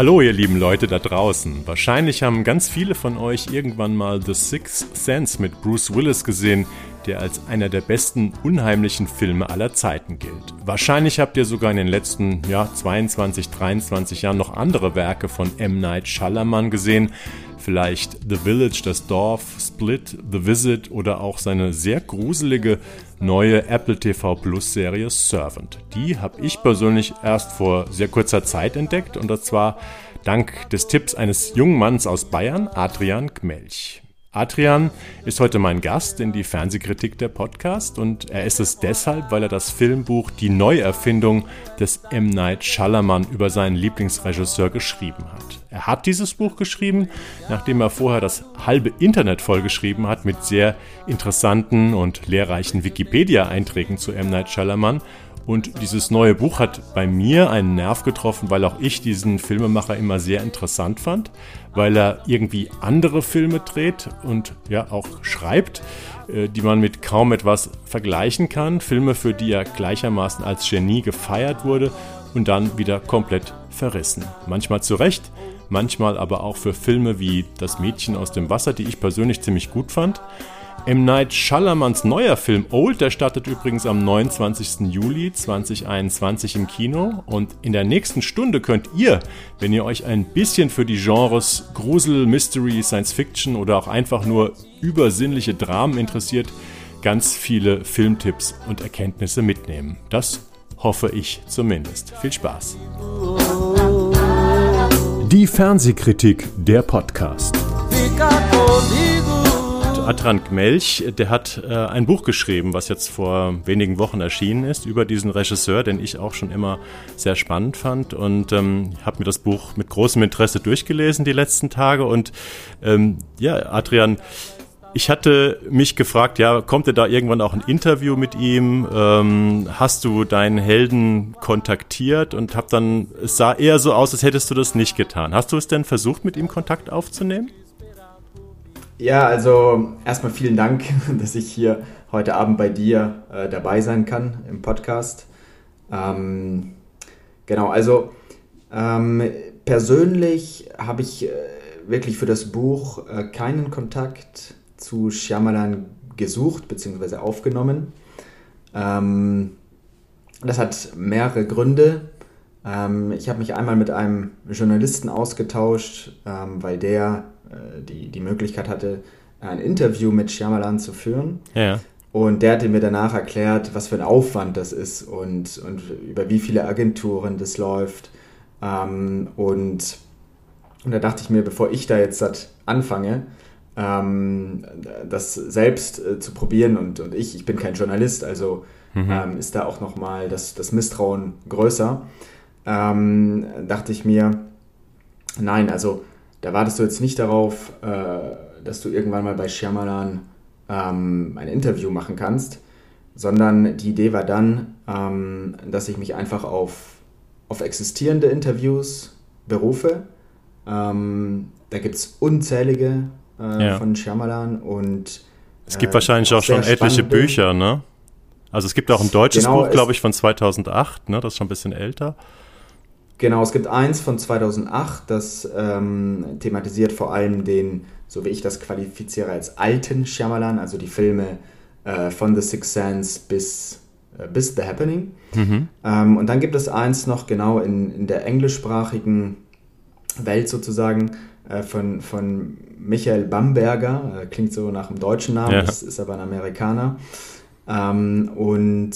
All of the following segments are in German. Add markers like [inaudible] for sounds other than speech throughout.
Hallo ihr lieben Leute da draußen. Wahrscheinlich haben ganz viele von euch irgendwann mal The Sixth Sense mit Bruce Willis gesehen, der als einer der besten unheimlichen Filme aller Zeiten gilt. Wahrscheinlich habt ihr sogar in den letzten ja, 22, 23 Jahren noch andere Werke von M. Night Shyamalan gesehen, vielleicht The Village, das Dorf, Split, The Visit oder auch seine sehr gruselige neue Apple TV Plus Serie Servant. Die habe ich persönlich erst vor sehr kurzer Zeit entdeckt und das zwar dank des Tipps eines jungen Manns aus Bayern, Adrian Gmelch. Adrian ist heute mein Gast in die Fernsehkritik der Podcast und er ist es deshalb, weil er das Filmbuch Die Neuerfindung des M. Night Shyamalan über seinen Lieblingsregisseur geschrieben hat. Er hat dieses Buch geschrieben, nachdem er vorher das halbe Internet vollgeschrieben hat mit sehr interessanten und lehrreichen Wikipedia-Einträgen zu M. Night Shyamalan und dieses neue Buch hat bei mir einen Nerv getroffen, weil auch ich diesen Filmemacher immer sehr interessant fand, weil er irgendwie andere Filme dreht und ja auch schreibt, äh, die man mit kaum etwas vergleichen kann. Filme, für die er gleichermaßen als Genie gefeiert wurde und dann wieder komplett verrissen. Manchmal zu Recht, manchmal aber auch für Filme wie Das Mädchen aus dem Wasser, die ich persönlich ziemlich gut fand. M. Night Shyamans neuer Film Old, der startet übrigens am 29. Juli 2021 im Kino und in der nächsten Stunde könnt ihr, wenn ihr euch ein bisschen für die Genres Grusel, Mystery, Science Fiction oder auch einfach nur übersinnliche Dramen interessiert, ganz viele Filmtipps und Erkenntnisse mitnehmen. Das hoffe ich zumindest. Viel Spaß. Die Fernsehkritik der Podcast. Adran Gmelch, der hat äh, ein Buch geschrieben, was jetzt vor wenigen Wochen erschienen ist, über diesen Regisseur, den ich auch schon immer sehr spannend fand und ähm, habe mir das Buch mit großem Interesse durchgelesen die letzten Tage und ähm, ja, Adrian, ich hatte mich gefragt, ja, kommt denn da irgendwann auch ein Interview mit ihm? Ähm, hast du deinen Helden kontaktiert und hab dann, es sah eher so aus, als hättest du das nicht getan. Hast du es denn versucht, mit ihm Kontakt aufzunehmen? Ja, also erstmal vielen Dank, [laughs] dass ich hier heute Abend bei dir äh, dabei sein kann im Podcast. Ähm, genau, also ähm, persönlich habe ich äh, wirklich für das Buch äh, keinen Kontakt zu Shyamalan gesucht bzw. aufgenommen. Ähm, das hat mehrere Gründe. Ähm, ich habe mich einmal mit einem Journalisten ausgetauscht, ähm, weil der die, die Möglichkeit hatte, ein Interview mit Shyamalan zu führen. Ja. Und der hatte mir danach erklärt, was für ein Aufwand das ist und, und über wie viele Agenturen das läuft. Ähm, und, und da dachte ich mir, bevor ich da jetzt anfange, ähm, das selbst äh, zu probieren und, und ich, ich bin kein Journalist, also mhm. ähm, ist da auch nochmal das, das Misstrauen größer, ähm, dachte ich mir, nein, also da wartest du jetzt nicht darauf, äh, dass du irgendwann mal bei Shyamalan ähm, ein Interview machen kannst, sondern die Idee war dann, ähm, dass ich mich einfach auf, auf existierende Interviews berufe. Ähm, da gibt es unzählige äh, ja. von Shyamalan und es gibt äh, wahrscheinlich auch schon etliche Bücher, ne? Also es gibt auch ein deutsches genau, Buch, glaube ich, von 2008, ne? Das ist schon ein bisschen älter. Genau, es gibt eins von 2008, das ähm, thematisiert vor allem den, so wie ich das qualifiziere, als alten Shyamalan, also die Filme äh, von The Sixth Sense bis, äh, bis The Happening. Mhm. Ähm, und dann gibt es eins noch genau in, in der englischsprachigen Welt sozusagen äh, von, von Michael Bamberger, äh, klingt so nach einem deutschen Namen, ja. das ist aber ein Amerikaner. Ähm, und,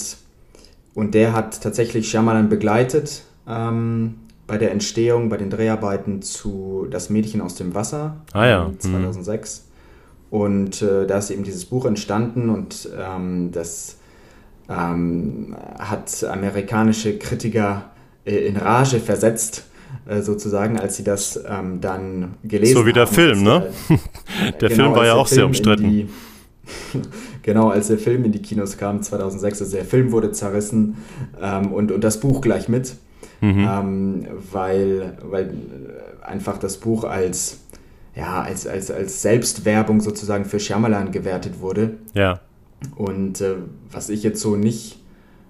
und der hat tatsächlich Shyamalan begleitet ähm, bei der Entstehung, bei den Dreharbeiten zu Das Mädchen aus dem Wasser ah, ja. 2006. Mhm. Und äh, da ist eben dieses Buch entstanden und ähm, das ähm, hat amerikanische Kritiker äh, in Rage versetzt, äh, sozusagen, als sie das ähm, dann gelesen haben. So wie der haben. Film, ne? [laughs] der genau, Film war ja auch Film sehr umstritten. Die, [laughs] genau, als der Film in die Kinos kam, 2006, also der Film wurde zerrissen ähm, und, und das Buch gleich mit mhm. ähm, weil, weil einfach das Buch als, ja, als, als, als Selbstwerbung sozusagen für Shyamalan gewertet wurde. Ja. Und äh, was ich jetzt so nicht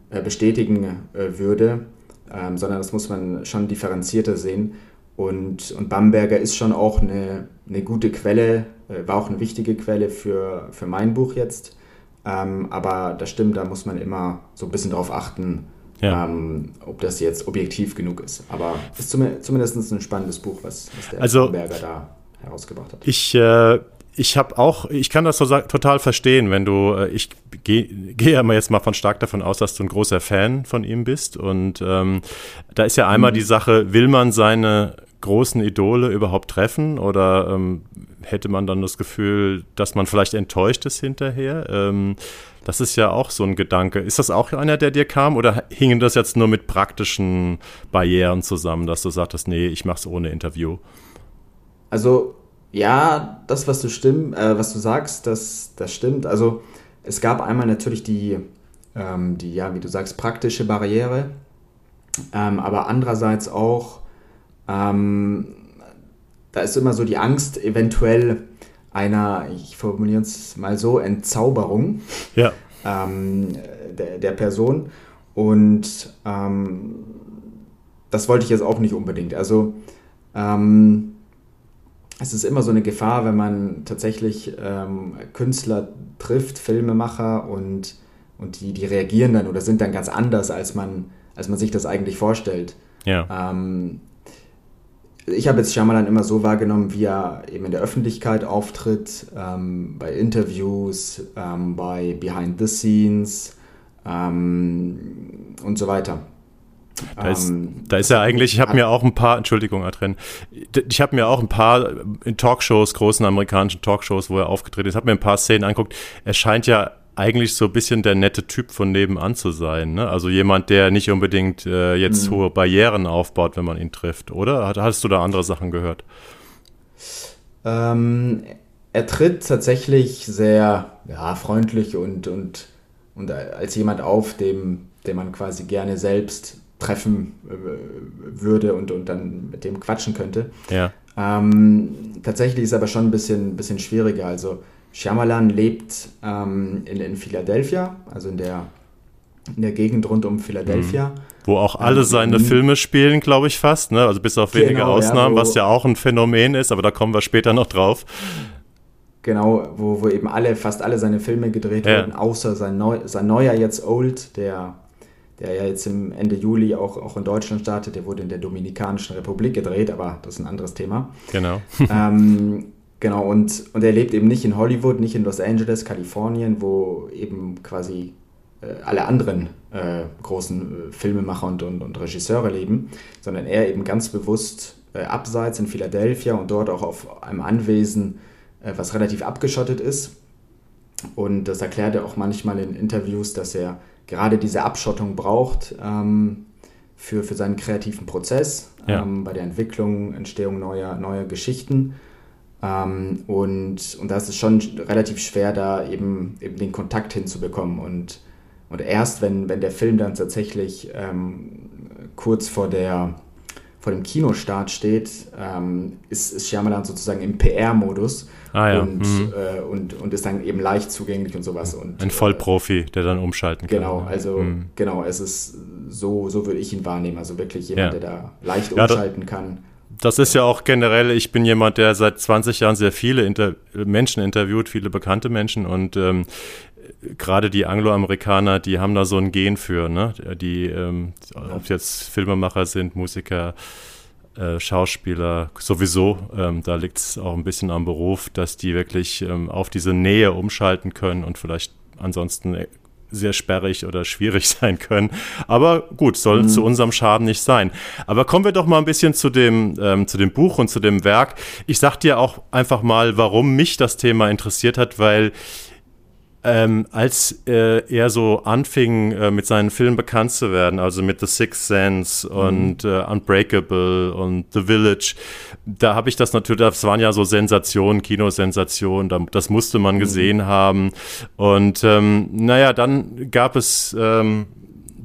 äh, bestätigen äh, würde, ähm, sondern das muss man schon differenzierter sehen. Und, und Bamberger ist schon auch eine, eine gute Quelle, äh, war auch eine wichtige Quelle für, für mein Buch jetzt. Ähm, aber das stimmt, da muss man immer so ein bisschen drauf achten, ja. ähm, ob das jetzt objektiv genug ist. Aber es ist zum, zumindest ein spannendes Buch, was, was der also, Bamberger da herausgebracht hat. Ich äh, ich habe auch, ich kann das so total verstehen, wenn du, äh, ich [laughs] gehe geh ja jetzt mal von stark davon aus, dass du ein großer Fan von ihm bist. Und ähm, da ist ja einmal mhm. die Sache, will man seine großen Idole überhaupt treffen oder ähm, hätte man dann das Gefühl, dass man vielleicht enttäuscht ist hinterher? Ähm, das ist ja auch so ein Gedanke. Ist das auch einer, der dir kam oder hingen das jetzt nur mit praktischen Barrieren zusammen, dass du sagtest, nee, ich mache es ohne Interview? Also ja, das, was du stimm, äh, was du sagst, das, das stimmt. Also es gab einmal natürlich die, ähm, die, ja, wie du sagst, praktische Barriere, ähm, aber andererseits auch, ähm, da ist immer so die Angst, eventuell einer, ich formuliere es mal so, Entzauberung ja. Ähm, der, der, Person. Und ähm, das wollte ich jetzt auch nicht unbedingt. Also ähm, es ist immer so eine Gefahr, wenn man tatsächlich ähm, Künstler trifft, Filmemacher und, und die, die reagieren dann oder sind dann ganz anders, als man, als man sich das eigentlich vorstellt. Ja. Ähm, ich habe jetzt Shyamalan immer so wahrgenommen, wie er eben in der Öffentlichkeit auftritt, ähm, bei Interviews, ähm, bei Behind the Scenes ähm, und so weiter. Da ist, ähm, da ist ja eigentlich, ich habe mir auch ein paar, Entschuldigung, Adren, ich habe mir auch ein paar in Talkshows, großen amerikanischen Talkshows, wo er aufgetreten ist, habe mir ein paar Szenen angeguckt. Er scheint ja eigentlich so ein bisschen der nette Typ von nebenan zu sein. Ne? Also jemand, der nicht unbedingt äh, jetzt mhm. hohe Barrieren aufbaut, wenn man ihn trifft, oder? Hast du da andere Sachen gehört? Ähm, er tritt tatsächlich sehr ja, freundlich und, und, und als jemand auf, dem, dem man quasi gerne selbst treffen äh, würde und, und dann mit dem quatschen könnte. Ja. Ähm, tatsächlich ist es aber schon ein bisschen, bisschen schwieriger. Also Shyamalan lebt ähm, in, in Philadelphia, also in der, in der Gegend rund um Philadelphia. Mhm. Wo auch alle ähm, seine Filme spielen, glaube ich fast, ne? also bis auf wenige genau, Ausnahmen, ja, wo, was ja auch ein Phänomen ist, aber da kommen wir später noch drauf. Genau, wo, wo eben alle, fast alle seine Filme gedreht ja. wurden, außer sein, Neu, sein neuer jetzt Old, der der ja jetzt im Ende Juli auch, auch in Deutschland startet. Der wurde in der Dominikanischen Republik gedreht, aber das ist ein anderes Thema. Genau. ähm, [laughs] genau, und, und er lebt eben nicht in Hollywood, nicht in Los Angeles, Kalifornien, wo eben quasi äh, alle anderen äh, großen äh, Filmemacher und, und, und, Regisseure leben, sondern er eben ganz bewusst äh, abseits in Philadelphia und dort auch auf einem Anwesen, äh, was relativ abgeschottet ist. Und das erklärt er auch manchmal in Interviews, dass er gerade diese Abschottung braucht ähm, für, für seinen kreativen Prozess, ja. ähm, bei der Entwicklung, Entstehung neuer, neuer Geschichten. Ähm, und, und da ist es schon relativ schwer, da eben, eben den Kontakt hinzubekommen. Und, und erst wenn, wenn der Film dann tatsächlich ähm, kurz vor der vor dem Kinostart steht, ähm, ist, ist Shyamalan sozusagen im PR-Modus ah, ja. und, mhm. äh, und, und ist dann eben leicht zugänglich und sowas. Und, Ein Vollprofi, der dann umschalten kann. Genau, also mhm. genau, es ist so, so würde ich ihn wahrnehmen. Also wirklich jemand, ja. der da leicht umschalten ja, kann. Das ist ja auch generell, ich bin jemand, der seit 20 Jahren sehr viele Inter Menschen interviewt, viele bekannte Menschen und ähm, gerade die Angloamerikaner, die haben da so ein Gen für, ne? Die, ähm, ob jetzt Filmemacher sind, Musiker, äh, Schauspieler, sowieso, ähm, da liegt es auch ein bisschen am Beruf, dass die wirklich ähm, auf diese Nähe umschalten können und vielleicht ansonsten sehr sperrig oder schwierig [laughs] sein können. Aber gut, soll mhm. zu unserem Schaden nicht sein. Aber kommen wir doch mal ein bisschen zu dem, ähm, zu dem Buch und zu dem Werk. Ich sag dir auch einfach mal, warum mich das Thema interessiert hat, weil ähm, als äh, er so anfing, äh, mit seinen Filmen bekannt zu werden, also mit The Sixth Sense mhm. und äh, Unbreakable und The Village, da habe ich das natürlich, das waren ja so Sensationen, Kinosensationen, das musste man mhm. gesehen haben. Und ähm, naja, dann gab es ähm,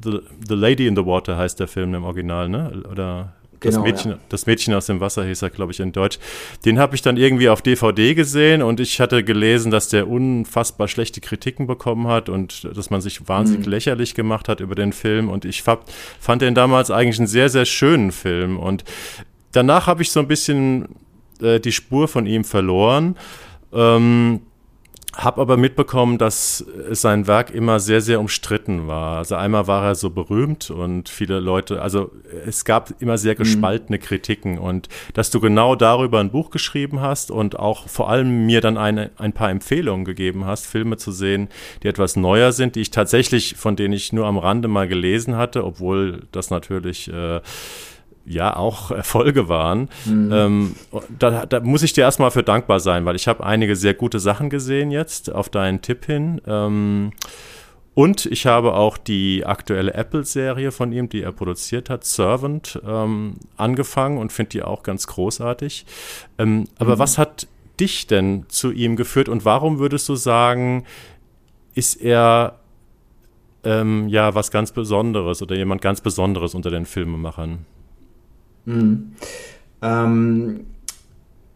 The, the Lady in the Water heißt der Film im Original, ne? Oder das, genau, Mädchen, ja. das Mädchen aus dem Wasser hieß er, glaube ich, in Deutsch. Den habe ich dann irgendwie auf DVD gesehen und ich hatte gelesen, dass der unfassbar schlechte Kritiken bekommen hat und dass man sich wahnsinnig mhm. lächerlich gemacht hat über den Film. Und ich fand den damals eigentlich einen sehr, sehr schönen Film. Und danach habe ich so ein bisschen äh, die Spur von ihm verloren. Ähm, habe aber mitbekommen, dass sein Werk immer sehr, sehr umstritten war. Also einmal war er so berühmt und viele Leute, also es gab immer sehr mhm. gespaltene mhm. Kritiken und dass du genau darüber ein Buch geschrieben hast und auch vor allem mir dann eine, ein paar Empfehlungen gegeben hast, Filme zu sehen, die etwas neuer sind, die ich tatsächlich, von denen ich nur am Rande mal gelesen hatte, obwohl das natürlich äh, ja auch [laughs] Erfolge waren. Mhm. Ähm, da, da, muss ich dir erstmal für dankbar sein, weil ich habe einige sehr gute Sachen gesehen jetzt auf deinen Tipp hin. Ähm, und ich habe auch die aktuelle Apple-Serie von ihm, die er produziert hat, Servant, ähm, angefangen und finde die auch ganz großartig. Ähm, aber mhm. was hat dich denn zu ihm geführt und warum würdest du sagen, ist er ähm, ja was ganz Besonderes oder jemand ganz Besonderes unter den Filmemachern? Mhm. Ähm,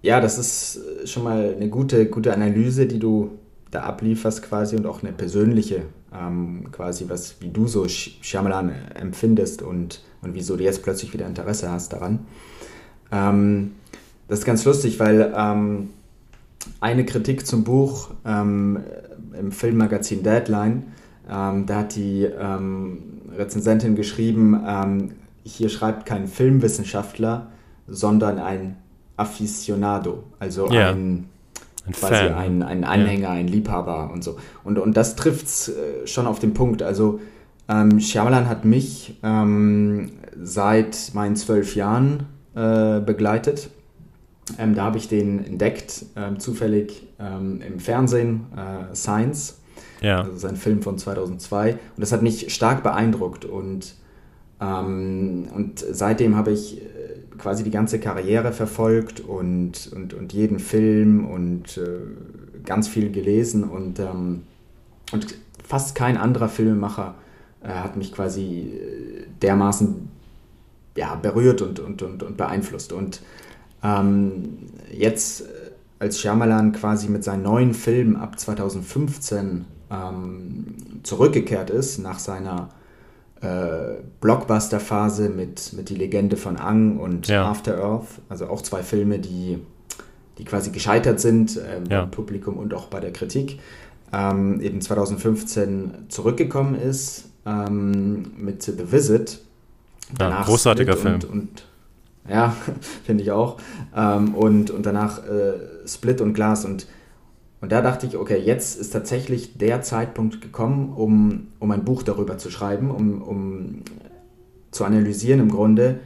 ja, das ist schon mal eine gute, gute Analyse, die du da ablieferst quasi und auch eine persönliche ähm, quasi, was, wie du so Shyamalan empfindest und, und wieso du jetzt plötzlich wieder Interesse hast daran. Ähm, das ist ganz lustig, weil ähm, eine Kritik zum Buch ähm, im Filmmagazin Deadline, ähm, da hat die ähm, Rezensentin geschrieben, hier schreibt kein Filmwissenschaftler, sondern ein Aficionado, also ja. ein, ein, quasi Fan. Ein, ein Anhänger, ja. ein Liebhaber und so. Und, und das trifft es äh, schon auf den Punkt. Also ähm, Shyamalan hat mich ähm, seit meinen zwölf Jahren äh, begleitet. Ähm, da habe ich den entdeckt, ähm, zufällig ähm, im Fernsehen, äh, Science, ja. also sein Film von 2002. Und das hat mich stark beeindruckt und ähm, und seitdem habe ich äh, quasi die ganze Karriere verfolgt und, und, und jeden Film und äh, ganz viel gelesen und, ähm, und fast kein anderer Filmemacher äh, hat mich quasi äh, dermaßen ja, berührt und, und, und, und beeinflusst. Und ähm, jetzt, äh, als Shyamalan quasi mit seinen neuen Filmen ab 2015 ähm, zurückgekehrt ist, nach seiner äh, Blockbuster-Phase mit, mit Die Legende von Ang und ja. After Earth. Also auch zwei Filme, die, die quasi gescheitert sind äh, ja. beim Publikum und auch bei der Kritik. Ähm, eben 2015 zurückgekommen ist ähm, mit The Visit. Ja, großartiger Film. Und, und, ja, [laughs] finde ich auch. Ähm, und, und danach äh, Split und Glas. Und und da dachte ich, okay, jetzt ist tatsächlich der Zeitpunkt gekommen, um, um ein Buch darüber zu schreiben, um, um zu analysieren im Grunde,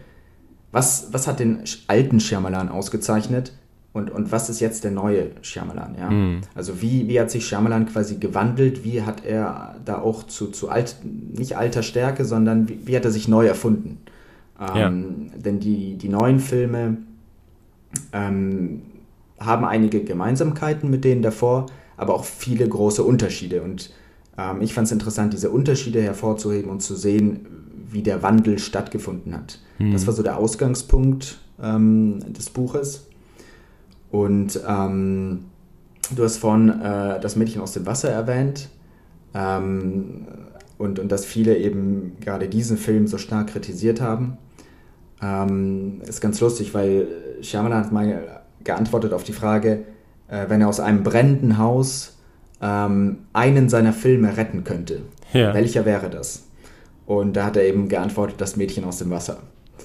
was, was hat den alten Shyamalan ausgezeichnet und, und was ist jetzt der neue Shyamalan, ja? Mhm. Also wie, wie hat sich Shyamalan quasi gewandelt, wie hat er da auch zu, zu alt, nicht alter Stärke, sondern wie, wie hat er sich neu erfunden? Ähm, ja. Denn die, die neuen Filme ähm, haben einige Gemeinsamkeiten mit denen davor, aber auch viele große Unterschiede. Und ähm, ich fand es interessant, diese Unterschiede hervorzuheben und zu sehen, wie der Wandel stattgefunden hat. Mhm. Das war so der Ausgangspunkt ähm, des Buches. Und ähm, du hast vorhin äh, das Mädchen aus dem Wasser erwähnt. Ähm, und, und dass viele eben gerade diesen Film so stark kritisiert haben. Ähm, ist ganz lustig, weil Shyamalan hat mal geantwortet auf die Frage, äh, wenn er aus einem brennenden Haus ähm, einen seiner Filme retten könnte, ja. welcher wäre das? Und da hat er eben geantwortet, das Mädchen aus dem Wasser.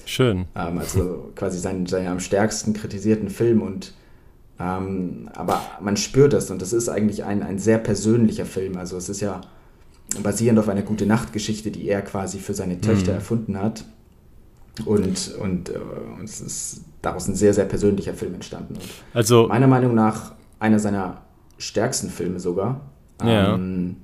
Schön. Ähm, also quasi seinen, seinen am stärksten kritisierten Film und ähm, aber man spürt das und das ist eigentlich ein, ein sehr persönlicher Film. Also es ist ja basierend auf einer gute Nachtgeschichte, die er quasi für seine Töchter mhm. erfunden hat. Und, und, äh, es ist daraus ein sehr, sehr persönlicher Film entstanden. Also meiner Meinung nach einer seiner stärksten Filme sogar. Ja. Ähm,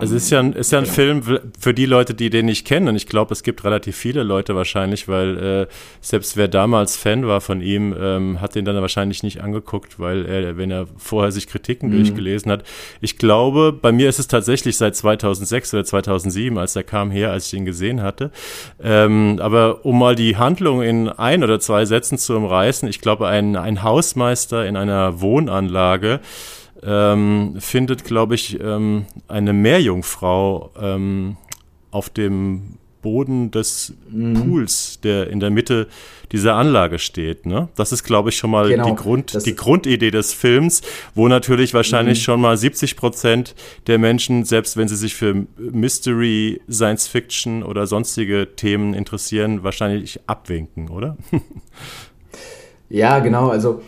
es ist ja ein, ist ja ein genau. Film für die Leute, die den nicht kennen. Und ich glaube, es gibt relativ viele Leute wahrscheinlich, weil äh, selbst wer damals Fan war von ihm, ähm, hat den dann wahrscheinlich nicht angeguckt, weil er, wenn er vorher sich Kritiken mhm. durchgelesen hat. Ich glaube, bei mir ist es tatsächlich seit 2006 oder 2007, als er kam her, als ich ihn gesehen hatte. Ähm, aber um mal die Handlung in ein oder zwei Sätzen zu umreißen, ich glaube, ein, ein Hausmeister in einer Wohnanlage, ähm, findet, glaube ich, ähm, eine Meerjungfrau ähm, auf dem Boden des mhm. Pools, der in der Mitte dieser Anlage steht. Ne? Das ist, glaube ich, schon mal genau, die, Grund, die Grundidee des Films, wo natürlich wahrscheinlich mhm. schon mal 70 Prozent der Menschen, selbst wenn sie sich für Mystery, Science Fiction oder sonstige Themen interessieren, wahrscheinlich abwinken, oder? [laughs] ja, genau. Also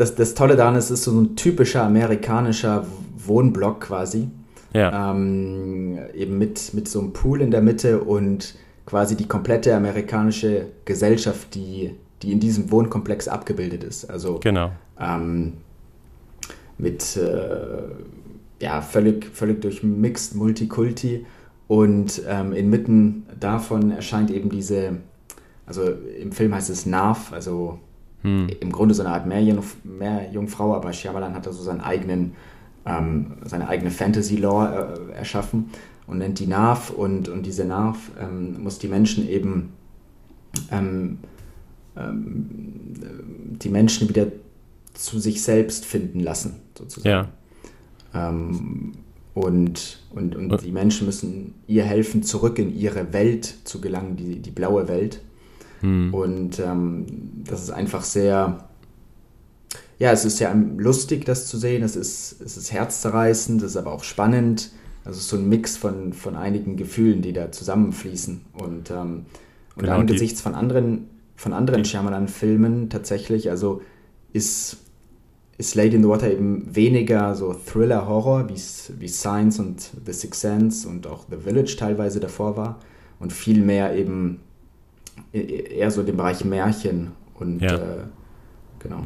das, das Tolle daran ist, es ist so ein typischer amerikanischer Wohnblock quasi. Ja. Ähm, eben mit, mit so einem Pool in der Mitte und quasi die komplette amerikanische Gesellschaft, die, die in diesem Wohnkomplex abgebildet ist. Also genau. ähm, mit äh, ja, völlig, völlig durchmixed Multikulti und ähm, inmitten davon erscheint eben diese, also im Film heißt es Nav, also hm. im Grunde so eine Art Meerjungf Meerjungfrau, aber Shyamalan hat da so seinen eigenen ähm, seine eigene Fantasy-Lore äh, erschaffen und nennt die Nav und, und diese Nav ähm, muss die Menschen eben ähm, ähm, die Menschen wieder zu sich selbst finden lassen, sozusagen. Ja. Ähm, und, und, und die Menschen müssen ihr helfen, zurück in ihre Welt zu gelangen, die, die blaue Welt. Hm. Und ähm, das ist einfach sehr, ja, es ist ja lustig, das zu sehen. Es ist, es ist herzzerreißend, es ist aber auch spannend. Also es ist so ein Mix von, von einigen Gefühlen, die da zusammenfließen. Und, ähm, und genau, angesichts von anderen, von anderen Shyamalan-Filmen tatsächlich, also ist, ist Lady in the Water eben weniger so Thriller-Horror, wie wie Science und The Sixth Sense und auch The Village teilweise davor war. Und viel mehr eben eher so den Bereich Märchen und ja. äh, genau.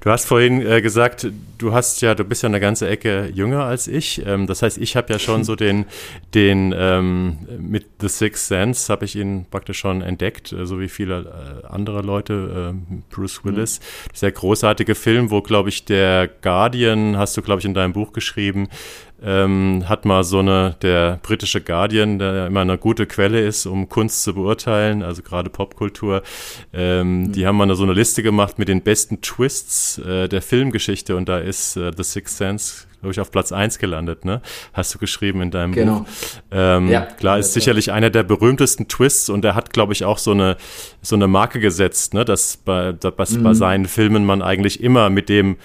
Du hast vorhin äh, gesagt, du hast ja, du bist ja eine ganze Ecke jünger als ich. Ähm, das heißt, ich habe ja schon so den, den ähm, mit The Sixth Sense habe ich ihn praktisch schon entdeckt, äh, so wie viele äh, andere Leute. Äh, Bruce Willis, mhm. sehr großartige Film, wo glaube ich der Guardian, hast du glaube ich in deinem Buch geschrieben, ähm, hat mal so eine, der britische Guardian, der ja immer eine gute Quelle ist, um Kunst zu beurteilen, also gerade Popkultur, ähm, mhm. die haben mal so eine Liste gemacht mit den besten Twists äh, der Filmgeschichte und da ist äh, The Sixth Sense glaube ich, auf Platz 1 gelandet, ne? Hast du geschrieben in deinem genau. Buch. Ähm, ja, klar, ist sicherlich einer der berühmtesten Twists und er hat, glaube ich, auch so eine, so eine Marke gesetzt, ne? Dass bei, dass mhm. bei seinen Filmen man eigentlich immer mit dem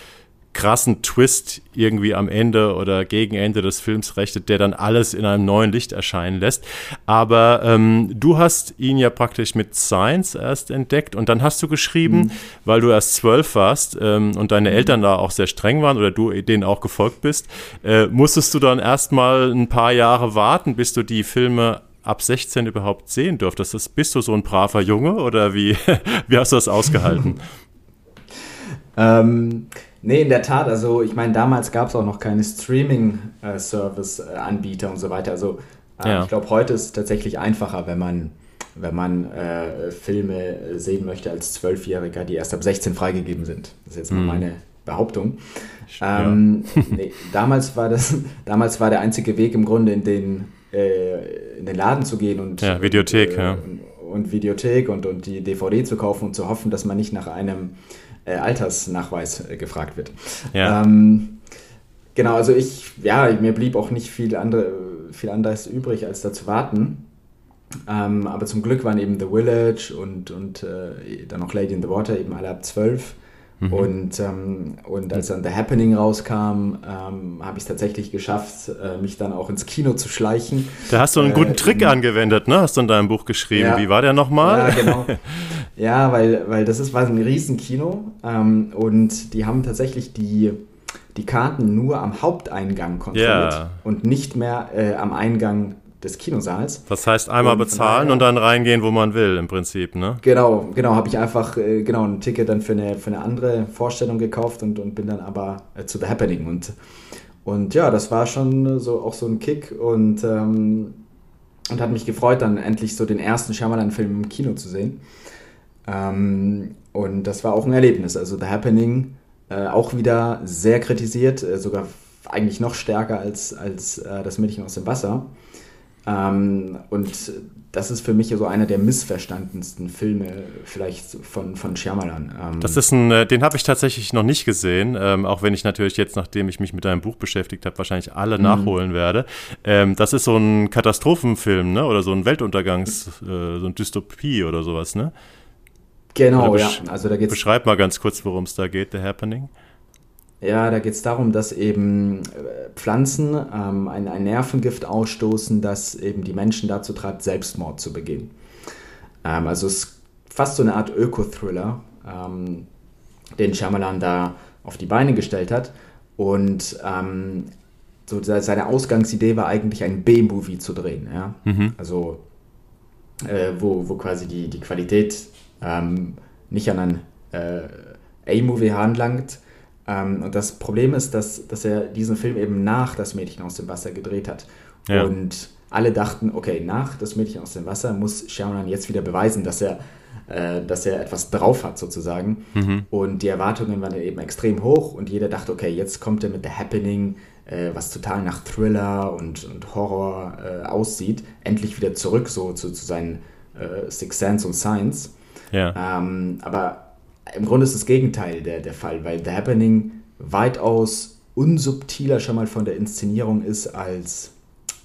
krassen Twist irgendwie am Ende oder gegen Ende des Films rechnet, der dann alles in einem neuen Licht erscheinen lässt. Aber ähm, du hast ihn ja praktisch mit Science erst entdeckt und dann hast du geschrieben, mhm. weil du erst zwölf warst ähm, und deine mhm. Eltern da auch sehr streng waren oder du denen auch gefolgt bist, äh, musstest du dann erstmal ein paar Jahre warten, bis du die Filme ab 16 überhaupt sehen durftest. Das, bist du so ein braver Junge oder wie, [laughs] wie hast du das ausgehalten? [laughs] ähm, Nee, in der Tat. Also ich meine, damals gab es auch noch keine Streaming-Service-Anbieter und so weiter. Also äh, ja. ich glaube, heute ist es tatsächlich einfacher, wenn man, wenn man äh, Filme sehen möchte als Zwölfjähriger, die erst ab 16 freigegeben sind. Das ist jetzt mal mhm. meine Behauptung. Ähm, nee, damals, war das, [laughs] damals war der einzige Weg im Grunde in den, äh, in den Laden zu gehen und, ja, Videothek, und, äh, ja. und, und Videothek und, und die DVD zu kaufen und zu hoffen, dass man nicht nach einem äh, Altersnachweis äh, gefragt wird. Ja. Ähm, genau, also ich, ja, mir blieb auch nicht viel, andere, viel anderes übrig, als da zu warten. Ähm, aber zum Glück waren eben The Village und, und äh, dann noch Lady in the Water eben alle ab zwölf. Mhm. Und, ähm, und als dann The Happening rauskam, ähm, habe ich es tatsächlich geschafft, äh, mich dann auch ins Kino zu schleichen. Da hast du einen guten äh, Trick in, angewendet, ne? Hast du in deinem Buch geschrieben. Ja, Wie war der nochmal? Ja, genau. [laughs] ja, weil, weil das ist, war ein Riesenkino ähm, und die haben tatsächlich die, die Karten nur am Haupteingang kontrolliert ja. und nicht mehr äh, am Eingang des Kinosaals. Das heißt einmal und bezahlen und dann reingehen, wo man will, im Prinzip, ne? Genau, genau, habe ich einfach äh, genau ein Ticket dann für eine, für eine andere Vorstellung gekauft und, und bin dann aber äh, zu The Happening und, und ja, das war schon so auch so ein Kick und, ähm, und hat mich gefreut, dann endlich so den ersten Shyamalan-Film im Kino zu sehen. Ähm, und das war auch ein Erlebnis. Also The Happening äh, auch wieder sehr kritisiert, äh, sogar eigentlich noch stärker als, als äh, das Mädchen aus dem Wasser. Ähm, und das ist für mich so einer der missverstandensten Filme vielleicht von, von Shyamalan. Ähm das ist ein, äh, den habe ich tatsächlich noch nicht gesehen, ähm, auch wenn ich natürlich jetzt, nachdem ich mich mit deinem Buch beschäftigt habe, wahrscheinlich alle mhm. nachholen werde. Ähm, das ist so ein Katastrophenfilm, ne? Oder so ein Weltuntergangs, äh, so ein Dystopie oder sowas, ne? Genau, ja. Also da geht's beschreib mal ganz kurz, worum es da geht, The Happening. Ja, da geht es darum, dass eben äh, Pflanzen ähm, ein, ein Nervengift ausstoßen, das eben die Menschen dazu treibt, Selbstmord zu begehen. Ähm, also es ist fast so eine Art Öko-Thriller, ähm, den Shyamalan da auf die Beine gestellt hat. Und ähm, so seine Ausgangsidee war eigentlich ein B-Movie zu drehen. Ja? Mhm. Also äh, wo, wo quasi die, die Qualität ähm, nicht an ein äh, A-Movie heranlangt, ähm, und das Problem ist, dass, dass er diesen Film eben nach Das Mädchen aus dem Wasser gedreht hat. Ja. Und alle dachten, okay, nach Das Mädchen aus dem Wasser muss Shyamalan jetzt wieder beweisen, dass er, äh, dass er etwas drauf hat sozusagen. Mhm. Und die Erwartungen waren eben extrem hoch und jeder dachte, okay, jetzt kommt er mit The Happening, äh, was total nach Thriller und, und Horror äh, aussieht, endlich wieder zurück so zu, zu seinen äh, Six Sense und Science. Ja. Ähm, aber im Grunde ist das Gegenteil der, der Fall, weil The Happening weitaus unsubtiler schon mal von der Inszenierung ist als,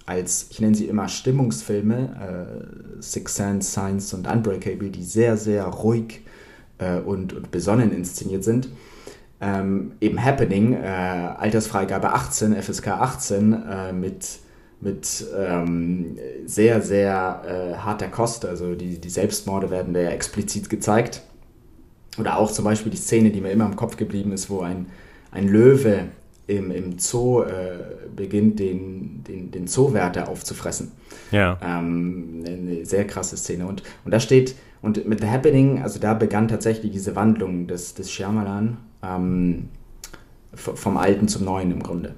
als ich nenne sie immer Stimmungsfilme, äh, Six Sense, Science und Unbreakable, die sehr, sehr ruhig äh, und, und besonnen inszeniert sind. Ähm, eben Happening, äh, Altersfreigabe 18, FSK 18, äh, mit, mit ähm, sehr, sehr äh, harter Kost. Also die, die Selbstmorde werden da ja explizit gezeigt. Oder auch zum Beispiel die Szene, die mir immer im Kopf geblieben ist, wo ein, ein Löwe im, im Zoo äh, beginnt, den, den, den Zoowärter aufzufressen. Ja. Ähm, eine sehr krasse Szene. Und, und da steht, und mit The Happening, also da begann tatsächlich diese Wandlung des, des Shyamalan ähm, vom Alten zum Neuen im Grunde.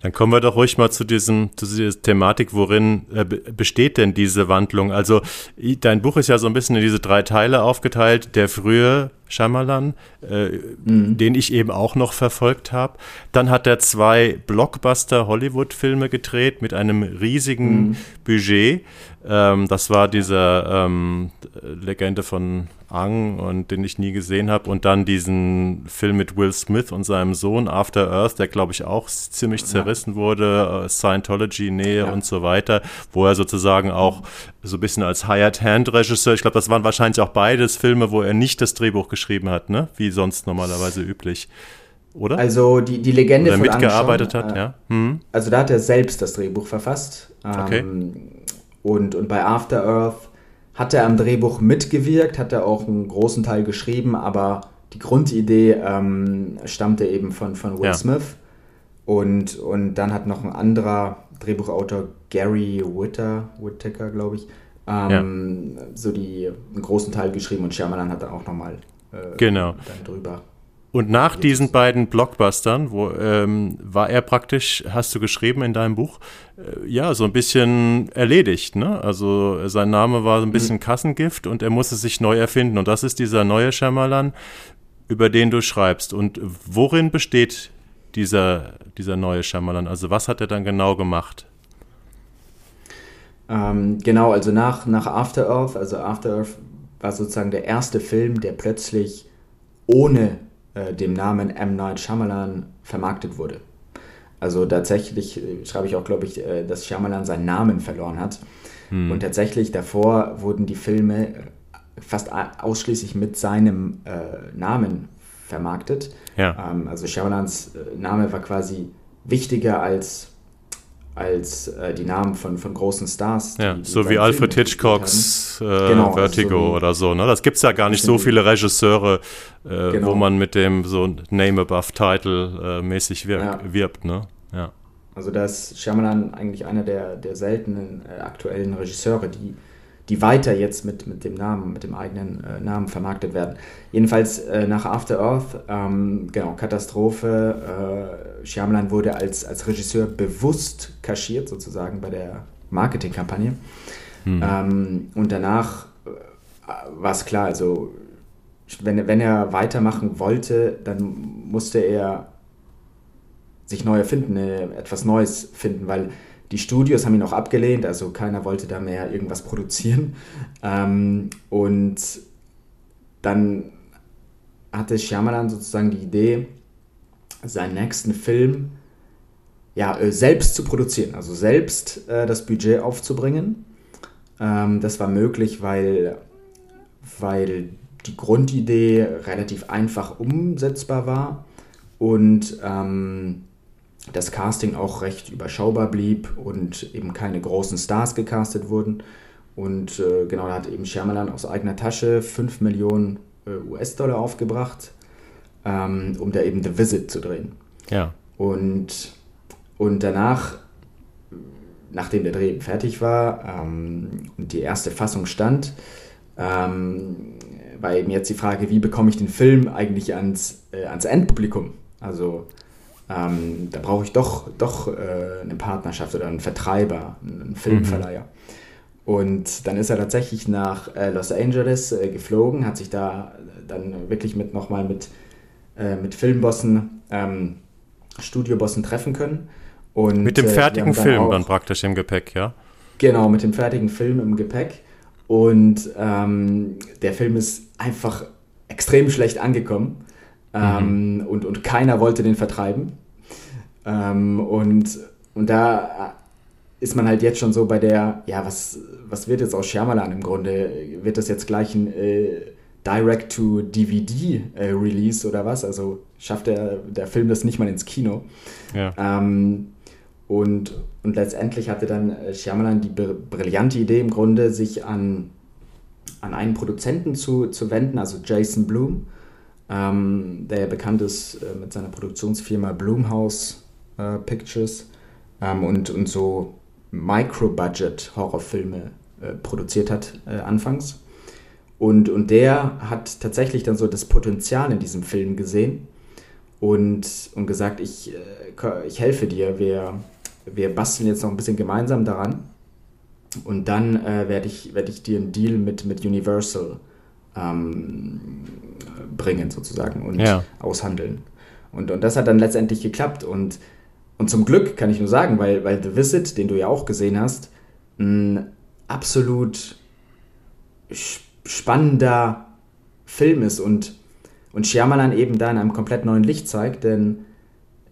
Dann kommen wir doch ruhig mal zu diesem, zu dieser Thematik, worin äh, besteht denn diese Wandlung? Also dein Buch ist ja so ein bisschen in diese drei Teile aufgeteilt. Der frühe Shyamalan, äh, mhm. den ich eben auch noch verfolgt habe. Dann hat er zwei Blockbuster-Hollywood-Filme gedreht mit einem riesigen mhm. Budget. Ähm, das war dieser ähm, Legende von Ang und den ich nie gesehen habe. Und dann diesen Film mit Will Smith und seinem Sohn After Earth, der glaube ich auch ziemlich zerrissen wurde, äh, Scientology-Nähe ja. und so weiter, wo er sozusagen auch so ein bisschen als Hired Hand Regisseur, ich glaube, das waren wahrscheinlich auch beides Filme, wo er nicht das Drehbuch geschrieben hat, ne? Wie sonst normalerweise üblich. Oder? Also die, die Legende Oder von mitgearbeitet Angschon, hat, äh, ja. Hm. Also da hat er selbst das Drehbuch verfasst. Ähm, okay. Und, und bei After Earth hat er am Drehbuch mitgewirkt, hat er auch einen großen Teil geschrieben, aber die Grundidee ähm, stammte eben von, von Will ja. Smith. Und, und dann hat noch ein anderer Drehbuchautor, Gary Whitter, Whittaker, glaube ich, ähm, ja. so die, einen großen Teil geschrieben und Shyamalan hat dann auch nochmal äh, genau. dann drüber. Und nach diesen beiden Blockbustern, wo ähm, war er praktisch, hast du geschrieben in deinem Buch, äh, ja, so ein bisschen erledigt, ne? Also sein Name war so ein bisschen mhm. Kassengift und er musste sich neu erfinden. Und das ist dieser neue Shyamalan, über den du schreibst. Und worin besteht dieser, dieser neue Shyamalan? Also was hat er dann genau gemacht? Ähm, genau, also nach, nach After Earth, also After Earth war sozusagen der erste Film, der plötzlich ohne äh, dem Namen M. Night Shyamalan vermarktet wurde. Also tatsächlich äh, schreibe ich auch, glaube ich, äh, dass Shyamalan seinen Namen verloren hat. Hm. Und tatsächlich davor wurden die Filme fast ausschließlich mit seinem äh, Namen vermarktet. Ja. Ähm, also Shyamalans äh, Name war quasi wichtiger als als äh, die Namen von, von großen Stars. Die, ja, die so wie Alfred Hitchcocks äh, genau, Vertigo also so oder so. Ne? Das gibt es ja gar nicht so viele Regisseure, äh, genau. wo man mit dem so Name above Title äh, mäßig wirkt, ja. wirbt. Ne? Ja. Also da ist Shyamalan eigentlich einer der, der seltenen aktuellen Regisseure, die die weiter jetzt mit, mit dem Namen, mit dem eigenen äh, Namen vermarktet werden. Jedenfalls äh, nach After Earth, ähm, genau, Katastrophe. Äh, Shyamalan wurde als, als Regisseur bewusst kaschiert, sozusagen bei der Marketingkampagne. Hm. Ähm, und danach äh, war es klar, also wenn, wenn er weitermachen wollte, dann musste er sich neu erfinden, äh, etwas Neues finden, weil die Studios haben ihn auch abgelehnt, also keiner wollte da mehr irgendwas produzieren. Ähm, und dann hatte Shyamalan sozusagen die Idee, seinen nächsten Film ja, äh, selbst zu produzieren, also selbst äh, das Budget aufzubringen. Ähm, das war möglich, weil, weil die Grundidee relativ einfach umsetzbar war und ähm, das Casting auch recht überschaubar blieb und eben keine großen Stars gecastet wurden. Und äh, genau, da hat eben Shyamalan aus eigener Tasche 5 Millionen äh, US-Dollar aufgebracht, ähm, um da eben The Visit zu drehen. Ja. Und, und danach, nachdem der Dreh fertig war ähm, und die erste Fassung stand, ähm, war eben jetzt die Frage, wie bekomme ich den Film eigentlich ans, äh, ans Endpublikum? Also ähm, da brauche ich doch, doch äh, eine Partnerschaft oder einen Vertreiber, einen Filmverleiher. Mhm. Und dann ist er tatsächlich nach äh, Los Angeles äh, geflogen, hat sich da dann wirklich mit nochmal mit, äh, mit Filmbossen, ähm, Studiobossen treffen können. Und, mit dem äh, fertigen dann Film auch, dann praktisch im Gepäck, ja? Genau, mit dem fertigen Film im Gepäck. Und ähm, der Film ist einfach extrem schlecht angekommen. Ähm, mhm. und, und keiner wollte den vertreiben. Ähm, und, und da ist man halt jetzt schon so bei der, ja, was, was wird jetzt aus Shyamalan im Grunde? Wird das jetzt gleich ein äh, Direct-to-DVD-Release äh, oder was? Also schafft der, der Film das nicht mal ins Kino. Ja. Ähm, und, und letztendlich hatte dann äh, Shyamalan die brillante Idee im Grunde, sich an, an einen Produzenten zu, zu wenden, also Jason Bloom ähm, der bekannt ist äh, mit seiner Produktionsfirma Bloomhouse äh, Pictures ähm, und, und so Micro-Budget-Horrorfilme äh, produziert hat äh, anfangs. Und, und der hat tatsächlich dann so das Potenzial in diesem Film gesehen und, und gesagt, ich, äh, ich helfe dir, wir, wir basteln jetzt noch ein bisschen gemeinsam daran. Und dann äh, werde ich, werd ich dir einen Deal mit, mit Universal ähm, bringen sozusagen und ja. aushandeln. Und, und das hat dann letztendlich geklappt. Und, und zum Glück kann ich nur sagen, weil, weil The Visit, den du ja auch gesehen hast, ein absolut spannender Film ist und, und Shyamalan eben da in einem komplett neuen Licht zeigt, denn,